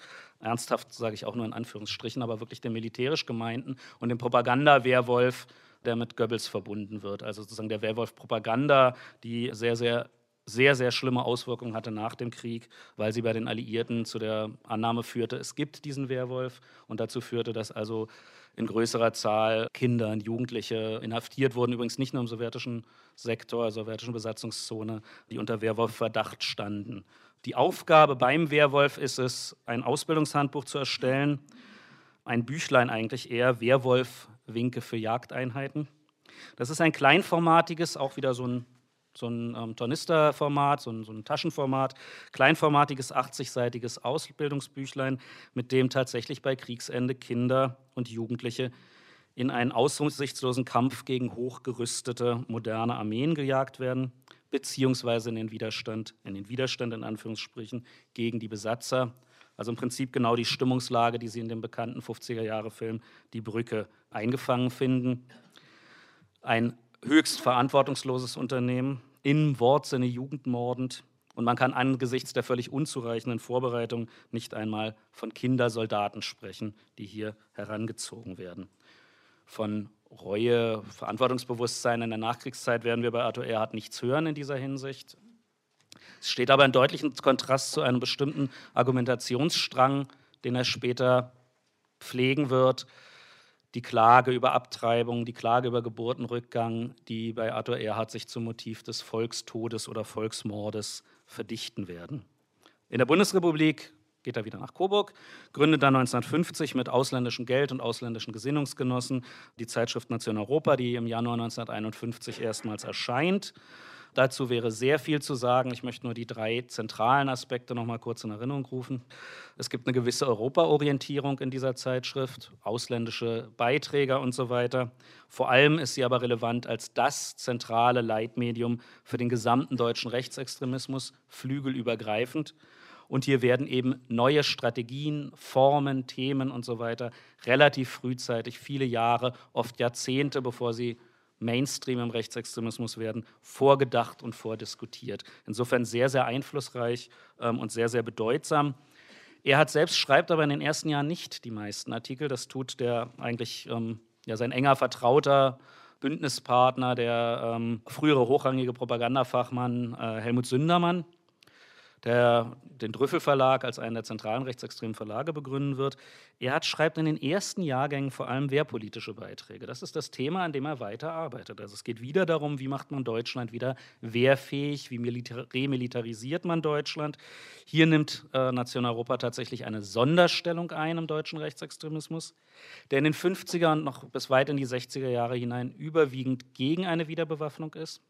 Ernsthaft sage ich auch nur in Anführungsstrichen, aber wirklich den militärisch gemeinten und den Propaganda-Werwolf, der mit Goebbels verbunden wird. Also sozusagen der Werwolf-Propaganda, die sehr, sehr sehr, sehr schlimme Auswirkungen hatte nach dem Krieg, weil sie bei den Alliierten zu der Annahme führte, es gibt diesen Werwolf und dazu führte, dass also in größerer Zahl Kinder und Jugendliche inhaftiert wurden, übrigens nicht nur im sowjetischen Sektor, also sowjetischen Besatzungszone, die unter Werwolf-Verdacht standen. Die Aufgabe beim Werwolf ist es, ein Ausbildungshandbuch zu erstellen, ein Büchlein eigentlich eher, Werwolf-Winke für Jagdeinheiten. Das ist ein kleinformatiges, auch wieder so ein so ein ähm, Tornisterformat, so ein, so ein Taschenformat, kleinformatiges, 80-seitiges Ausbildungsbüchlein, mit dem tatsächlich bei Kriegsende Kinder und Jugendliche in einen aussichtslosen Kampf gegen hochgerüstete moderne Armeen gejagt werden, beziehungsweise in den Widerstand, in den Widerstand in Anführungsstrichen gegen die Besatzer. Also im Prinzip genau die Stimmungslage, die Sie in dem bekannten 50er-Jahre-Film Die Brücke eingefangen finden. Ein höchst verantwortungsloses Unternehmen, im Wortsinne jugendmordend. Und man kann angesichts der völlig unzureichenden Vorbereitung nicht einmal von Kindersoldaten sprechen, die hier herangezogen werden. Von Reue, Verantwortungsbewusstsein in der Nachkriegszeit werden wir bei Arthur Erhard nichts hören in dieser Hinsicht. Es steht aber in deutlichem Kontrast zu einem bestimmten Argumentationsstrang, den er später pflegen wird, die Klage über Abtreibung, die Klage über Geburtenrückgang, die bei Arthur Erhard sich zum Motiv des Volkstodes oder Volksmordes verdichten werden. In der Bundesrepublik geht er wieder nach Coburg, gründet dann 1950 mit ausländischem Geld und ausländischen Gesinnungsgenossen die Zeitschrift Nation Europa, die im Januar 1951 erstmals erscheint Dazu wäre sehr viel zu sagen. Ich möchte nur die drei zentralen Aspekte noch mal kurz in Erinnerung rufen. Es gibt eine gewisse Europaorientierung in dieser Zeitschrift, ausländische Beiträge und so weiter. Vor allem ist sie aber relevant als das zentrale Leitmedium für den gesamten deutschen Rechtsextremismus, flügelübergreifend. Und hier werden eben neue Strategien, Formen, Themen und so weiter relativ frühzeitig, viele Jahre, oft Jahrzehnte, bevor sie Mainstream im Rechtsextremismus werden, vorgedacht und vordiskutiert. Insofern sehr, sehr einflussreich ähm, und sehr, sehr bedeutsam. Er hat selbst schreibt aber in den ersten Jahren nicht die meisten Artikel. Das tut der eigentlich ähm, ja, sein enger Vertrauter, Bündnispartner, der ähm, frühere hochrangige Propagandafachmann äh, Helmut Sündermann der den Drüffel Verlag als einen der zentralen rechtsextremen Verlage begründen wird. Er hat, schreibt in den ersten Jahrgängen vor allem wehrpolitische Beiträge. Das ist das Thema, an dem er weiterarbeitet. Also es geht wieder darum, wie macht man Deutschland wieder wehrfähig, wie remilitarisiert man Deutschland. Hier nimmt äh, Nation Europa tatsächlich eine Sonderstellung ein im deutschen Rechtsextremismus, der in den 50er und noch bis weit in die 60er Jahre hinein überwiegend gegen eine Wiederbewaffnung ist.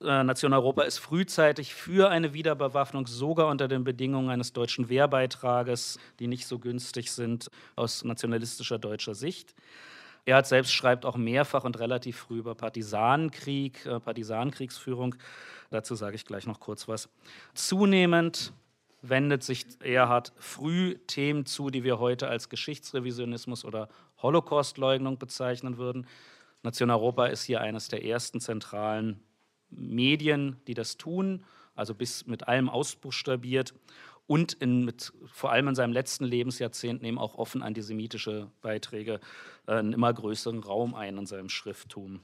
Äh, Nation Europa ist frühzeitig für eine Wiederbewaffnung, sogar unter den Bedingungen eines deutschen Wehrbeitrages, die nicht so günstig sind aus nationalistischer deutscher Sicht. Er hat selbst schreibt auch mehrfach und relativ früh über Partisanenkrieg, äh, Partisanenkriegsführung. Dazu sage ich gleich noch kurz was. Zunehmend wendet sich Erhard früh Themen zu, die wir heute als Geschichtsrevisionismus oder Holocaustleugnung bezeichnen würden. Nation Europa ist hier eines der ersten zentralen Medien, die das tun, also bis mit allem ausbuchstabiert und in, mit, vor allem in seinem letzten Lebensjahrzehnt nehmen auch offen antisemitische Beiträge äh, einen immer größeren Raum ein in seinem Schrifttum.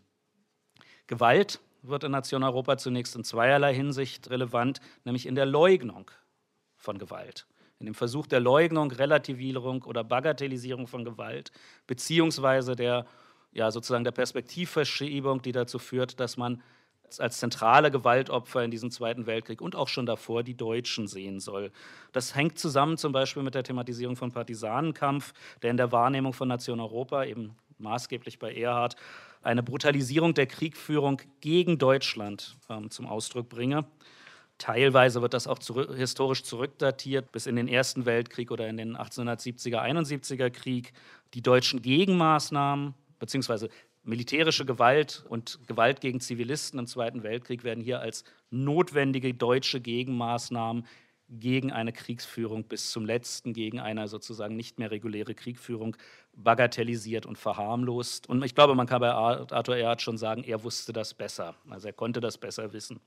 Gewalt wird in Nation Europa zunächst in zweierlei Hinsicht relevant, nämlich in der Leugnung von Gewalt. In dem Versuch der Leugnung, Relativierung oder Bagatellisierung von Gewalt, beziehungsweise der, ja, sozusagen der Perspektivverschiebung, die dazu führt, dass man als zentrale Gewaltopfer in diesem Zweiten Weltkrieg und auch schon davor die Deutschen sehen soll. Das hängt zusammen zum Beispiel mit der Thematisierung von Partisanenkampf, der in der Wahrnehmung von Nation Europa, eben maßgeblich bei Erhard, eine Brutalisierung der Kriegführung gegen Deutschland ähm, zum Ausdruck bringe. Teilweise wird das auch zurück, historisch zurückdatiert bis in den Ersten Weltkrieg oder in den 1870er, 71er Krieg. Die deutschen Gegenmaßnahmen beziehungsweise Militärische Gewalt und Gewalt gegen Zivilisten im Zweiten Weltkrieg werden hier als notwendige deutsche Gegenmaßnahmen gegen eine Kriegsführung bis zum letzten, gegen eine sozusagen nicht mehr reguläre Kriegführung bagatellisiert und verharmlost. Und ich glaube, man kann bei Arthur Erhard schon sagen, er wusste das besser. Also er konnte das besser wissen.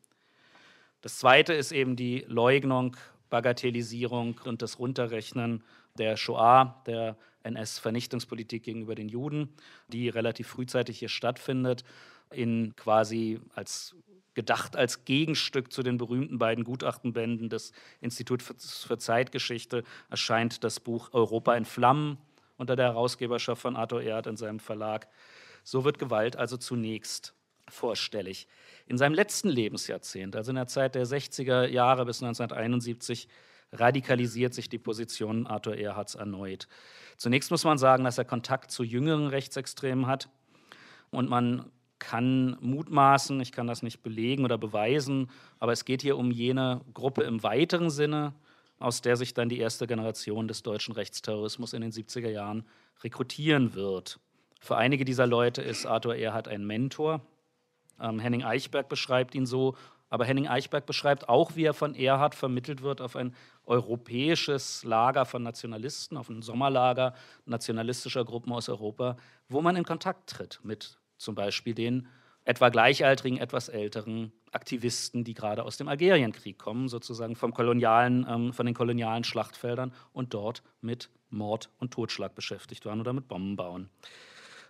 Das Zweite ist eben die Leugnung, Bagatellisierung und das Runterrechnen der Shoah, der NS-Vernichtungspolitik gegenüber den Juden, die relativ frühzeitig hier stattfindet, in quasi als gedacht als Gegenstück zu den berühmten beiden Gutachtenbänden des Instituts für Zeitgeschichte erscheint das Buch Europa in Flammen unter der Herausgeberschaft von Arthur Erd in seinem Verlag. So wird Gewalt also zunächst vorstellig. In seinem letzten Lebensjahrzehnt, also in der Zeit der 60er Jahre bis 1971, radikalisiert sich die Position Arthur Erhards erneut. Zunächst muss man sagen, dass er Kontakt zu jüngeren Rechtsextremen hat und man kann mutmaßen, ich kann das nicht belegen oder beweisen, aber es geht hier um jene Gruppe im weiteren Sinne, aus der sich dann die erste Generation des deutschen Rechtsterrorismus in den 70er Jahren rekrutieren wird. Für einige dieser Leute ist Arthur Erhard ein Mentor. Ähm, Henning Eichberg beschreibt ihn so aber Henning Eichberg beschreibt auch, wie er von Erhard vermittelt wird auf ein europäisches Lager von Nationalisten, auf ein Sommerlager nationalistischer Gruppen aus Europa, wo man in Kontakt tritt mit zum Beispiel den etwa gleichaltrigen, etwas älteren Aktivisten, die gerade aus dem Algerienkrieg kommen, sozusagen vom kolonialen, ähm, von den kolonialen Schlachtfeldern und dort mit Mord und Totschlag beschäftigt waren oder mit Bomben bauen.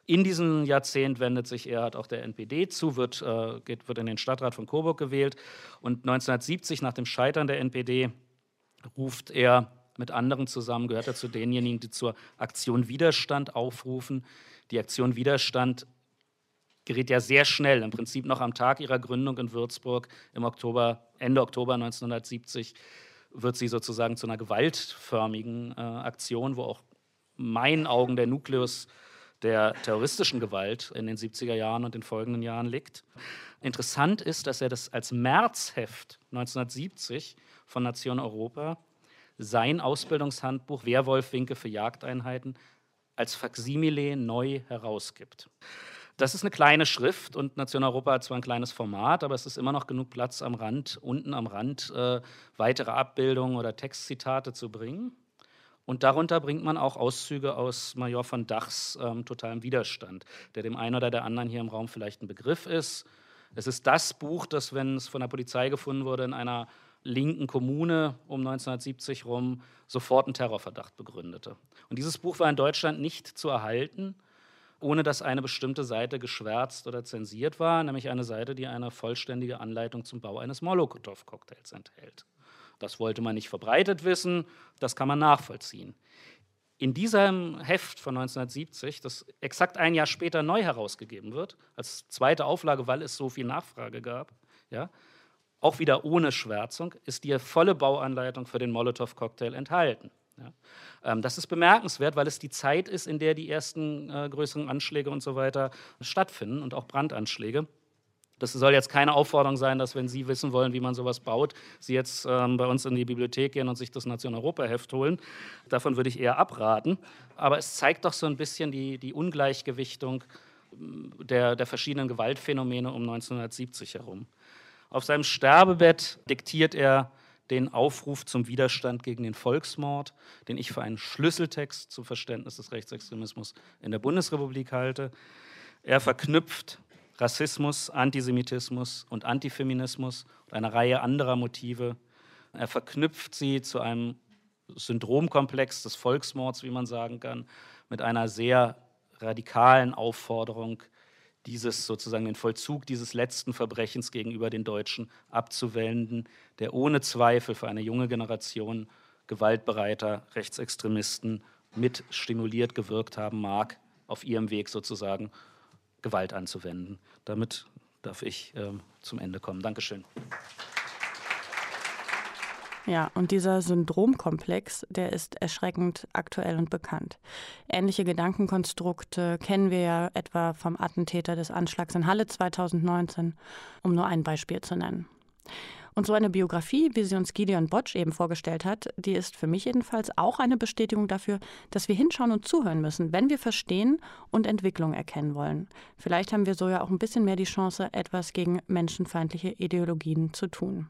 In diesem Jahrzehnt wendet sich Erhard auch der NPD zu, wird, äh, geht, wird in den Stadtrat von Coburg gewählt. Und 1970, nach dem Scheitern der NPD, ruft er mit anderen zusammen, gehört er zu denjenigen, die zur Aktion Widerstand aufrufen. Die Aktion Widerstand gerät ja sehr schnell, im Prinzip noch am Tag ihrer Gründung in Würzburg im Oktober, Ende Oktober 1970, wird sie sozusagen zu einer gewaltförmigen äh, Aktion, wo auch meinen Augen der Nukleus der terroristischen Gewalt in den 70er Jahren und den folgenden Jahren liegt. Interessant ist, dass er das als Märzheft 1970 von Nation Europa sein Ausbildungshandbuch Werwolf Winke für Jagdeinheiten als Faksimile neu herausgibt. Das ist eine kleine Schrift und Nation Europa hat zwar ein kleines Format, aber es ist immer noch genug Platz am Rand, unten am Rand, äh, weitere Abbildungen oder Textzitate zu bringen. Und darunter bringt man auch Auszüge aus Major von Dachs ähm, totalem Widerstand, der dem einen oder der anderen hier im Raum vielleicht ein Begriff ist. Es ist das Buch, das, wenn es von der Polizei gefunden wurde, in einer linken Kommune um 1970 rum sofort einen Terrorverdacht begründete. Und dieses Buch war in Deutschland nicht zu erhalten, ohne dass eine bestimmte Seite geschwärzt oder zensiert war, nämlich eine Seite, die eine vollständige Anleitung zum Bau eines Molotow-Cocktails enthält. Das wollte man nicht verbreitet wissen, das kann man nachvollziehen. In diesem Heft von 1970, das exakt ein Jahr später neu herausgegeben wird, als zweite Auflage, weil es so viel Nachfrage gab, ja, auch wieder ohne Schwärzung, ist die volle Bauanleitung für den Molotow-Cocktail enthalten. Ja. Ähm, das ist bemerkenswert, weil es die Zeit ist, in der die ersten äh, größeren Anschläge und so weiter stattfinden und auch Brandanschläge. Das soll jetzt keine Aufforderung sein, dass wenn Sie wissen wollen, wie man sowas baut, Sie jetzt ähm, bei uns in die Bibliothek gehen und sich das Nation-Europa-Heft holen. Davon würde ich eher abraten. Aber es zeigt doch so ein bisschen die, die Ungleichgewichtung ähm, der, der verschiedenen Gewaltphänomene um 1970 herum. Auf seinem Sterbebett diktiert er den Aufruf zum Widerstand gegen den Volksmord, den ich für einen Schlüsseltext zum Verständnis des Rechtsextremismus in der Bundesrepublik halte. Er verknüpft Rassismus, Antisemitismus und Antifeminismus und eine Reihe anderer Motive. Er verknüpft sie zu einem Syndromkomplex des Volksmords, wie man sagen kann, mit einer sehr radikalen Aufforderung, dieses sozusagen den Vollzug dieses letzten Verbrechens gegenüber den Deutschen abzuwenden, der ohne Zweifel für eine junge Generation gewaltbereiter Rechtsextremisten mit stimuliert gewirkt haben mag, auf ihrem Weg sozusagen Gewalt anzuwenden. Damit darf ich äh, zum Ende kommen. Dankeschön. Ja, und dieser Syndromkomplex, der ist erschreckend aktuell und bekannt. Ähnliche Gedankenkonstrukte kennen wir ja etwa vom Attentäter des Anschlags in Halle 2019, um nur ein Beispiel zu nennen. Und so eine Biografie, wie sie uns Gideon Botsch eben vorgestellt hat, die ist für mich jedenfalls auch eine Bestätigung dafür, dass wir hinschauen und zuhören müssen, wenn wir verstehen und Entwicklung erkennen wollen. Vielleicht haben wir so ja auch ein bisschen mehr die Chance, etwas gegen menschenfeindliche Ideologien zu tun.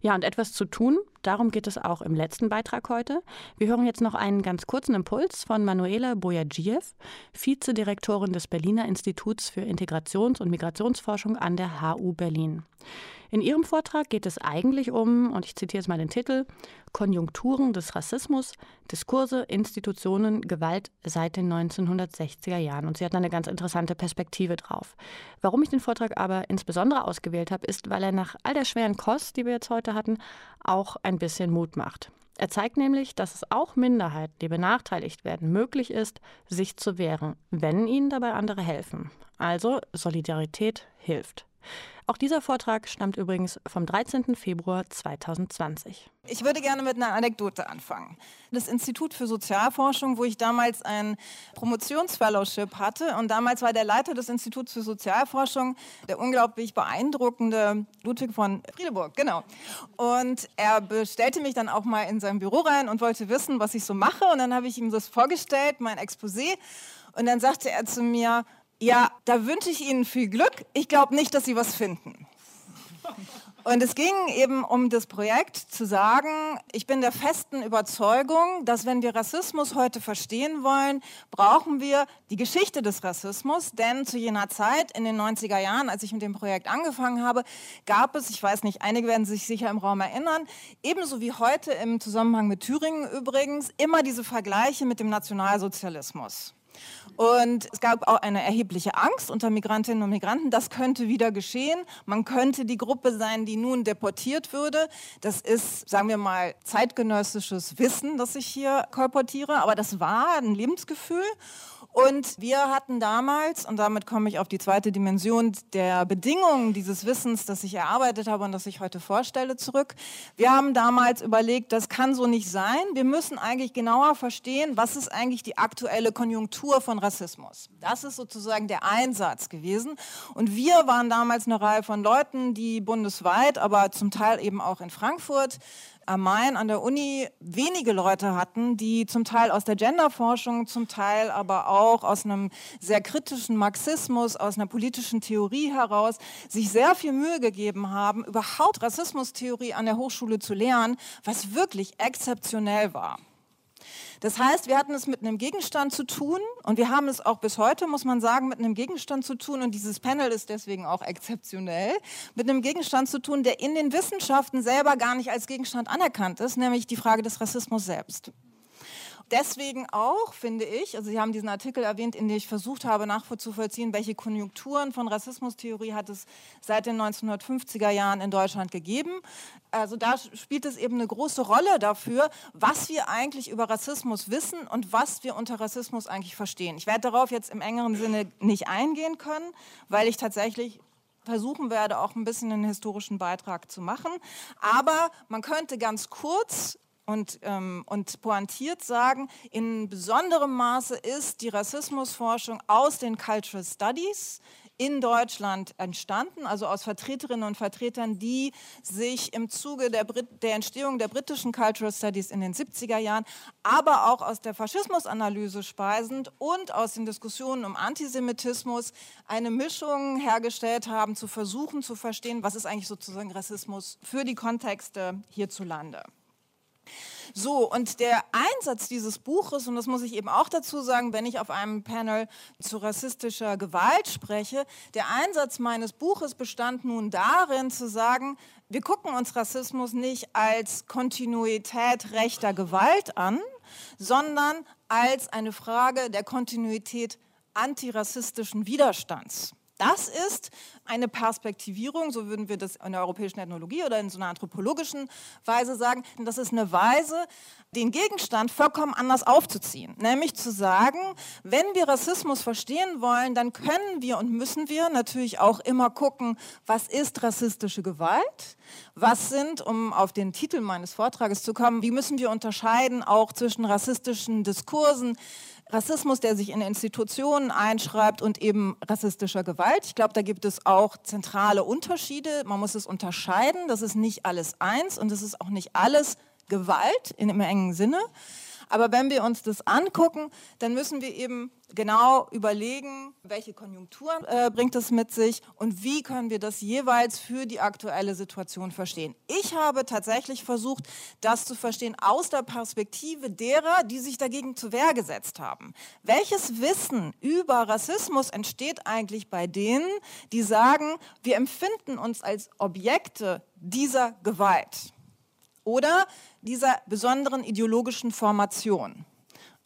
Ja, und etwas zu tun, darum geht es auch im letzten Beitrag heute. Wir hören jetzt noch einen ganz kurzen Impuls von Manuela Bojadziev, Vizedirektorin des Berliner Instituts für Integrations- und Migrationsforschung an der HU Berlin. In ihrem Vortrag geht es eigentlich um, und ich zitiere jetzt mal den Titel, Konjunkturen des Rassismus, Diskurse, Institutionen, Gewalt seit den 1960er Jahren. Und sie hat eine ganz interessante Perspektive drauf. Warum ich den Vortrag aber insbesondere ausgewählt habe, ist, weil er nach all der schweren Kost, die wir jetzt heute hatten, auch ein bisschen Mut macht. Er zeigt nämlich, dass es auch Minderheiten, die benachteiligt werden, möglich ist, sich zu wehren, wenn ihnen dabei andere helfen. Also Solidarität hilft. Auch dieser Vortrag stammt übrigens vom 13. Februar 2020. Ich würde gerne mit einer Anekdote anfangen. Das Institut für Sozialforschung, wo ich damals ein Promotionsfellowship hatte und damals war der Leiter des Instituts für Sozialforschung der unglaublich beeindruckende Ludwig von Friedeburg, genau. Und er bestellte mich dann auch mal in sein Büro rein und wollte wissen, was ich so mache und dann habe ich ihm das vorgestellt, mein Exposé und dann sagte er zu mir, ja, da wünsche ich Ihnen viel Glück. Ich glaube nicht, dass Sie was finden. Und es ging eben um das Projekt zu sagen, ich bin der festen Überzeugung, dass wenn wir Rassismus heute verstehen wollen, brauchen wir die Geschichte des Rassismus. Denn zu jener Zeit, in den 90er Jahren, als ich mit dem Projekt angefangen habe, gab es, ich weiß nicht, einige werden sich sicher im Raum erinnern, ebenso wie heute im Zusammenhang mit Thüringen übrigens, immer diese Vergleiche mit dem Nationalsozialismus. Und es gab auch eine erhebliche Angst unter Migrantinnen und Migranten. Das könnte wieder geschehen. Man könnte die Gruppe sein, die nun deportiert würde. Das ist, sagen wir mal, zeitgenössisches Wissen, das ich hier kolportiere. Aber das war ein Lebensgefühl. Und wir hatten damals, und damit komme ich auf die zweite Dimension der Bedingungen dieses Wissens, das ich erarbeitet habe und das ich heute vorstelle, zurück. Wir haben damals überlegt, das kann so nicht sein. Wir müssen eigentlich genauer verstehen, was ist eigentlich die aktuelle Konjunktur von Rassismus. Das ist sozusagen der Einsatz gewesen. Und wir waren damals eine Reihe von Leuten, die bundesweit, aber zum Teil eben auch in Frankfurt, am Main an der Uni wenige Leute hatten, die zum Teil aus der Genderforschung, zum Teil aber auch aus einem sehr kritischen Marxismus, aus einer politischen Theorie heraus sich sehr viel Mühe gegeben haben, überhaupt Rassismustheorie an der Hochschule zu lernen, was wirklich exzeptionell war. Das heißt, wir hatten es mit einem Gegenstand zu tun und wir haben es auch bis heute, muss man sagen, mit einem Gegenstand zu tun und dieses Panel ist deswegen auch exzeptionell, mit einem Gegenstand zu tun, der in den Wissenschaften selber gar nicht als Gegenstand anerkannt ist, nämlich die Frage des Rassismus selbst. Deswegen auch, finde ich, also Sie haben diesen Artikel erwähnt, in dem ich versucht habe nachzuvollziehen, welche Konjunkturen von Rassismustheorie hat es seit den 1950er Jahren in Deutschland gegeben. Also da spielt es eben eine große Rolle dafür, was wir eigentlich über Rassismus wissen und was wir unter Rassismus eigentlich verstehen. Ich werde darauf jetzt im engeren Sinne nicht eingehen können, weil ich tatsächlich versuchen werde, auch ein bisschen einen historischen Beitrag zu machen. Aber man könnte ganz kurz und, ähm, und pointiert sagen, in besonderem Maße ist die Rassismusforschung aus den Cultural Studies in Deutschland entstanden, also aus Vertreterinnen und Vertretern, die sich im Zuge der, Brit der Entstehung der britischen Cultural Studies in den 70er Jahren, aber auch aus der Faschismusanalyse speisend und aus den Diskussionen um Antisemitismus eine Mischung hergestellt haben, zu versuchen zu verstehen, was ist eigentlich sozusagen Rassismus für die Kontexte hierzulande. So, und der Einsatz dieses Buches, und das muss ich eben auch dazu sagen, wenn ich auf einem Panel zu rassistischer Gewalt spreche, der Einsatz meines Buches bestand nun darin zu sagen, wir gucken uns Rassismus nicht als Kontinuität rechter Gewalt an, sondern als eine Frage der Kontinuität antirassistischen Widerstands. Das ist eine Perspektivierung, so würden wir das in der europäischen Ethnologie oder in so einer anthropologischen Weise sagen. Das ist eine Weise, den Gegenstand vollkommen anders aufzuziehen. Nämlich zu sagen, wenn wir Rassismus verstehen wollen, dann können wir und müssen wir natürlich auch immer gucken, was ist rassistische Gewalt? Was sind, um auf den Titel meines Vortrages zu kommen, wie müssen wir unterscheiden auch zwischen rassistischen Diskursen, Rassismus, der sich in Institutionen einschreibt und eben rassistischer Gewalt. Ich glaube, da gibt es auch zentrale Unterschiede. Man muss es unterscheiden. Das ist nicht alles eins und es ist auch nicht alles Gewalt in im engen Sinne. Aber wenn wir uns das angucken, dann müssen wir eben genau überlegen, welche Konjunkturen äh, bringt es mit sich und wie können wir das jeweils für die aktuelle Situation verstehen. Ich habe tatsächlich versucht, das zu verstehen aus der Perspektive derer, die sich dagegen zur Wehr gesetzt haben. Welches Wissen über Rassismus entsteht eigentlich bei denen, die sagen, wir empfinden uns als Objekte dieser Gewalt? Oder dieser besonderen ideologischen Formation.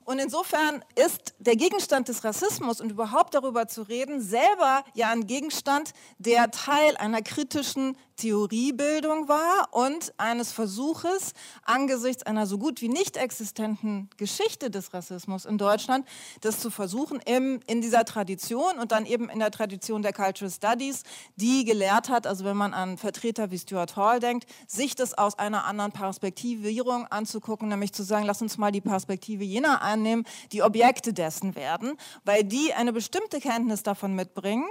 Und insofern ist der Gegenstand des Rassismus und überhaupt darüber zu reden, selber ja ein Gegenstand, der Teil einer kritischen Theoriebildung war und eines Versuches, angesichts einer so gut wie nicht existenten Geschichte des Rassismus in Deutschland, das zu versuchen, im, in dieser Tradition und dann eben in der Tradition der Cultural Studies, die gelehrt hat, also wenn man an Vertreter wie Stuart Hall denkt, sich das aus einer anderen Perspektivierung anzugucken, nämlich zu sagen, lass uns mal die Perspektive jener annehmen, die Objekte dessen werden, weil die eine bestimmte Kenntnis davon mitbringen,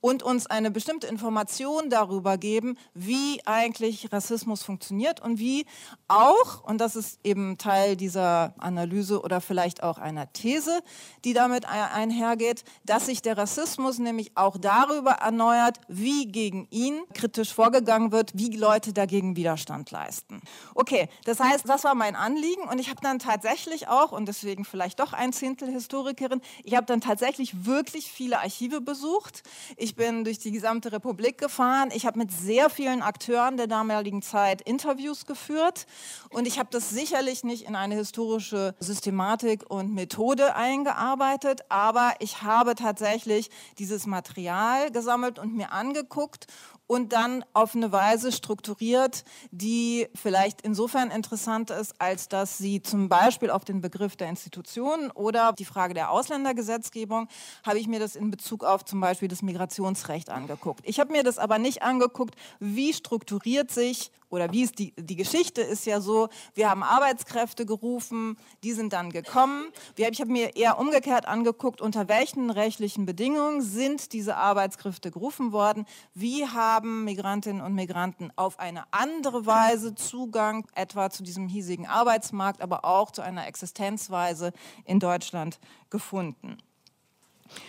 und uns eine bestimmte Information darüber geben, wie eigentlich Rassismus funktioniert und wie auch, und das ist eben Teil dieser Analyse oder vielleicht auch einer These, die damit einhergeht, dass sich der Rassismus nämlich auch darüber erneuert, wie gegen ihn kritisch vorgegangen wird, wie Leute dagegen Widerstand leisten. Okay, das heißt, das war mein Anliegen und ich habe dann tatsächlich auch, und deswegen vielleicht doch ein Zehntel Historikerin, ich habe dann tatsächlich wirklich viele Archive besucht. Ich bin durch die gesamte Republik gefahren. Ich habe mit sehr vielen Akteuren der damaligen Zeit Interviews geführt. Und ich habe das sicherlich nicht in eine historische Systematik und Methode eingearbeitet, aber ich habe tatsächlich dieses Material gesammelt und mir angeguckt und dann auf eine Weise strukturiert, die vielleicht insofern interessant ist, als dass sie zum Beispiel auf den Begriff der Institutionen oder die Frage der Ausländergesetzgebung, habe ich mir das in Bezug auf zum Beispiel das Migrationsrecht angeguckt. Ich habe mir das aber nicht angeguckt, wie strukturiert sich oder wie ist die, die Geschichte ist ja so, wir haben Arbeitskräfte gerufen, die sind dann gekommen. Ich habe mir eher umgekehrt angeguckt, unter welchen rechtlichen Bedingungen sind diese Arbeitskräfte gerufen worden, wie haben Migrantinnen und Migranten auf eine andere Weise Zugang etwa zu diesem hiesigen Arbeitsmarkt, aber auch zu einer Existenzweise in Deutschland gefunden.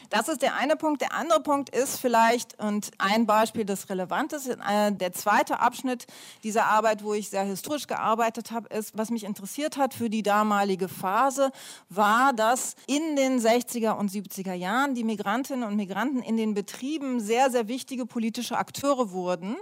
Das ist der eine Punkt. Der andere Punkt ist vielleicht, und ein Beispiel, das relevant ist, äh, der zweite Abschnitt dieser Arbeit, wo ich sehr historisch gearbeitet habe, ist, was mich interessiert hat für die damalige Phase, war, dass in den 60er und 70er Jahren die Migrantinnen und Migranten in den Betrieben sehr, sehr wichtige politische Akteure wurden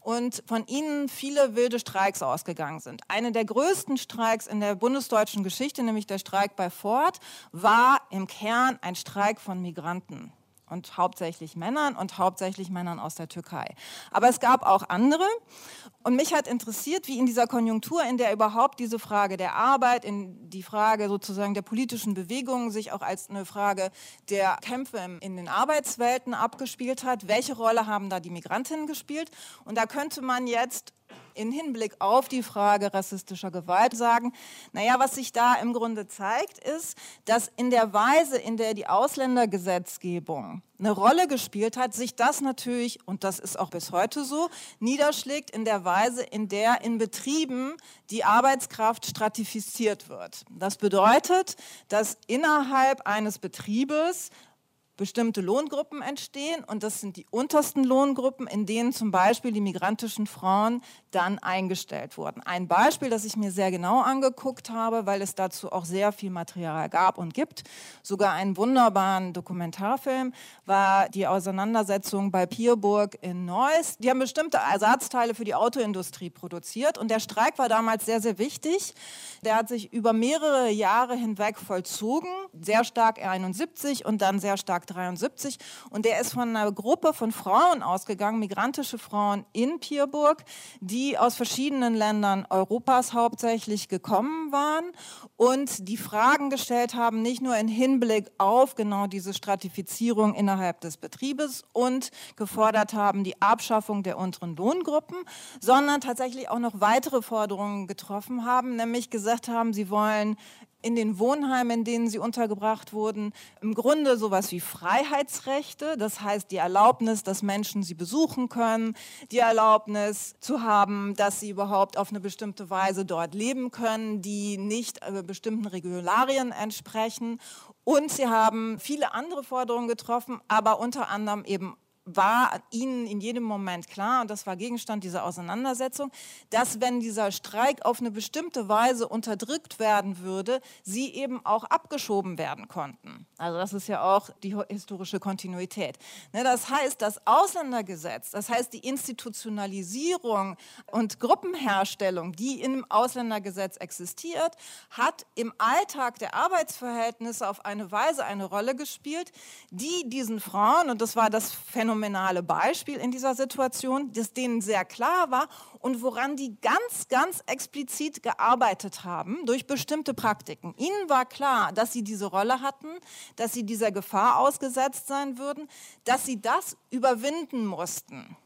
und von ihnen viele wilde Streiks ausgegangen sind. Eine der größten Streiks in der bundesdeutschen Geschichte, nämlich der Streik bei Ford, war im Kern ein Streik von Migranten und hauptsächlich Männern und hauptsächlich Männern aus der Türkei. Aber es gab auch andere. Und mich hat interessiert, wie in dieser Konjunktur, in der überhaupt diese Frage der Arbeit, in die Frage sozusagen der politischen Bewegungen sich auch als eine Frage der Kämpfe in den Arbeitswelten abgespielt hat. Welche Rolle haben da die Migrantinnen gespielt? Und da könnte man jetzt in Hinblick auf die Frage rassistischer Gewalt sagen, naja, was sich da im Grunde zeigt, ist, dass in der Weise, in der die Ausländergesetzgebung eine Rolle gespielt hat, sich das natürlich, und das ist auch bis heute so, niederschlägt in der Weise, in der in Betrieben die Arbeitskraft stratifiziert wird. Das bedeutet, dass innerhalb eines Betriebes bestimmte Lohngruppen entstehen und das sind die untersten Lohngruppen, in denen zum Beispiel die migrantischen Frauen dann eingestellt wurden. Ein Beispiel, das ich mir sehr genau angeguckt habe, weil es dazu auch sehr viel Material gab und gibt, sogar einen wunderbaren Dokumentarfilm, war die Auseinandersetzung bei Pierburg in Neuss. Die haben bestimmte Ersatzteile für die Autoindustrie produziert und der Streik war damals sehr, sehr wichtig. Der hat sich über mehrere Jahre hinweg vollzogen, sehr stark 71 und dann sehr stark 73 und der ist von einer Gruppe von Frauen ausgegangen, migrantische Frauen in Pierburg, die aus verschiedenen Ländern Europas hauptsächlich gekommen waren und die Fragen gestellt haben, nicht nur in Hinblick auf genau diese Stratifizierung innerhalb des Betriebes und gefordert haben die Abschaffung der unteren Lohngruppen, sondern tatsächlich auch noch weitere Forderungen getroffen haben, nämlich gesagt haben, sie wollen in den Wohnheimen, in denen sie untergebracht wurden, im Grunde sowas wie Freiheitsrechte, das heißt die Erlaubnis, dass Menschen sie besuchen können, die Erlaubnis zu haben, dass sie überhaupt auf eine bestimmte Weise dort leben können, die nicht äh, bestimmten Regularien entsprechen. Und sie haben viele andere Forderungen getroffen, aber unter anderem eben war ihnen in jedem Moment klar, und das war Gegenstand dieser Auseinandersetzung, dass wenn dieser Streik auf eine bestimmte Weise unterdrückt werden würde, sie eben auch abgeschoben werden konnten. Also das ist ja auch die historische Kontinuität. Ne, das heißt, das Ausländergesetz, das heißt die Institutionalisierung und Gruppenherstellung, die im Ausländergesetz existiert, hat im Alltag der Arbeitsverhältnisse auf eine Weise eine Rolle gespielt, die diesen Frauen, und das war das Phänomen, phänomenale Beispiel in dieser Situation, das denen sehr klar war und woran die ganz, ganz explizit gearbeitet haben durch bestimmte Praktiken. Ihnen war klar, dass sie diese Rolle hatten, dass sie dieser Gefahr ausgesetzt sein würden, dass sie das überwinden mussten.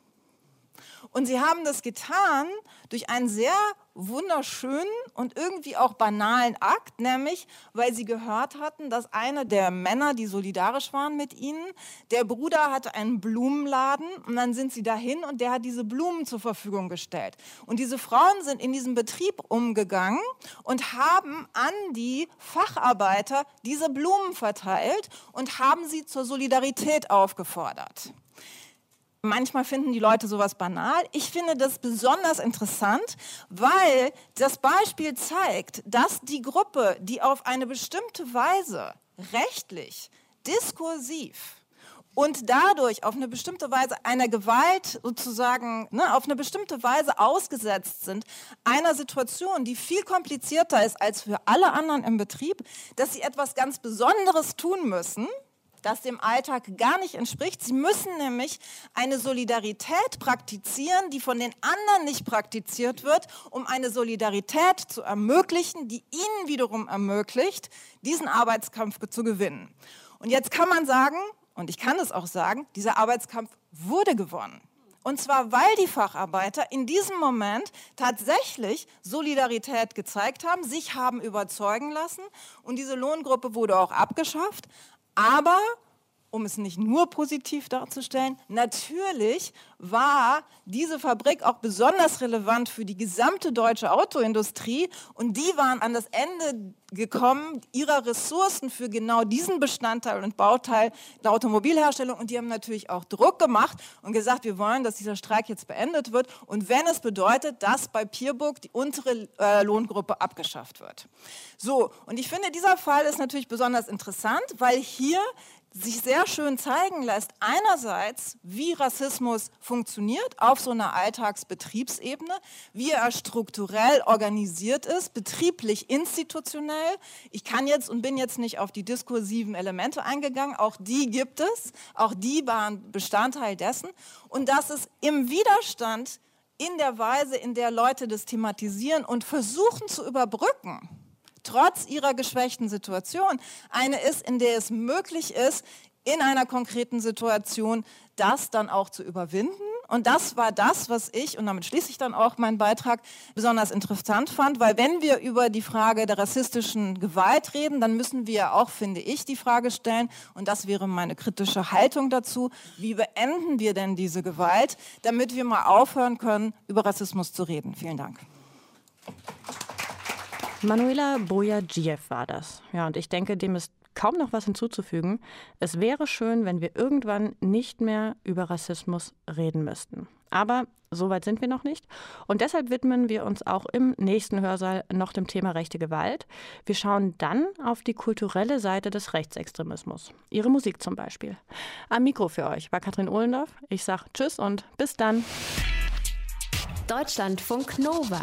Und sie haben das getan durch einen sehr wunderschönen und irgendwie auch banalen Akt, nämlich weil sie gehört hatten, dass einer der Männer, die solidarisch waren mit ihnen, der Bruder hatte einen Blumenladen und dann sind sie dahin und der hat diese Blumen zur Verfügung gestellt. Und diese Frauen sind in diesem Betrieb umgegangen und haben an die Facharbeiter diese Blumen verteilt und haben sie zur Solidarität aufgefordert. Manchmal finden die Leute sowas banal. Ich finde das besonders interessant, weil das Beispiel zeigt, dass die Gruppe, die auf eine bestimmte Weise rechtlich, diskursiv und dadurch auf eine bestimmte Weise einer Gewalt sozusagen, ne, auf eine bestimmte Weise ausgesetzt sind, einer Situation, die viel komplizierter ist als für alle anderen im Betrieb, dass sie etwas ganz Besonderes tun müssen, das dem Alltag gar nicht entspricht. Sie müssen nämlich eine Solidarität praktizieren, die von den anderen nicht praktiziert wird, um eine Solidarität zu ermöglichen, die ihnen wiederum ermöglicht, diesen Arbeitskampf zu gewinnen. Und jetzt kann man sagen, und ich kann es auch sagen, dieser Arbeitskampf wurde gewonnen. Und zwar, weil die Facharbeiter in diesem Moment tatsächlich Solidarität gezeigt haben, sich haben überzeugen lassen und diese Lohngruppe wurde auch abgeschafft. Aber um es nicht nur positiv darzustellen, natürlich war diese Fabrik auch besonders relevant für die gesamte deutsche Autoindustrie und die waren an das Ende gekommen ihrer Ressourcen für genau diesen Bestandteil und Bauteil der Automobilherstellung und die haben natürlich auch Druck gemacht und gesagt, wir wollen, dass dieser Streik jetzt beendet wird und wenn es bedeutet, dass bei Pierburg die untere äh, Lohngruppe abgeschafft wird. So, und ich finde, dieser Fall ist natürlich besonders interessant, weil hier sich sehr schön zeigen lässt, einerseits, wie Rassismus funktioniert auf so einer Alltagsbetriebsebene, wie er strukturell organisiert ist, betrieblich, institutionell. Ich kann jetzt und bin jetzt nicht auf die diskursiven Elemente eingegangen, auch die gibt es, auch die waren Bestandteil dessen. Und dass es im Widerstand in der Weise, in der Leute das thematisieren und versuchen zu überbrücken, trotz ihrer geschwächten Situation eine ist, in der es möglich ist, in einer konkreten Situation das dann auch zu überwinden. Und das war das, was ich, und damit schließe ich dann auch meinen Beitrag, besonders interessant fand, weil wenn wir über die Frage der rassistischen Gewalt reden, dann müssen wir auch, finde ich, die Frage stellen, und das wäre meine kritische Haltung dazu, wie beenden wir denn diese Gewalt, damit wir mal aufhören können, über Rassismus zu reden. Vielen Dank. Manuela Boyadjiev war das. Ja, und ich denke, dem ist kaum noch was hinzuzufügen. Es wäre schön, wenn wir irgendwann nicht mehr über Rassismus reden müssten. Aber so weit sind wir noch nicht. Und deshalb widmen wir uns auch im nächsten Hörsaal noch dem Thema rechte Gewalt. Wir schauen dann auf die kulturelle Seite des Rechtsextremismus. Ihre Musik zum Beispiel. Am Mikro für euch war Katrin Ohlendorf. Ich sage Tschüss und bis dann. Deutschlandfunk Nova.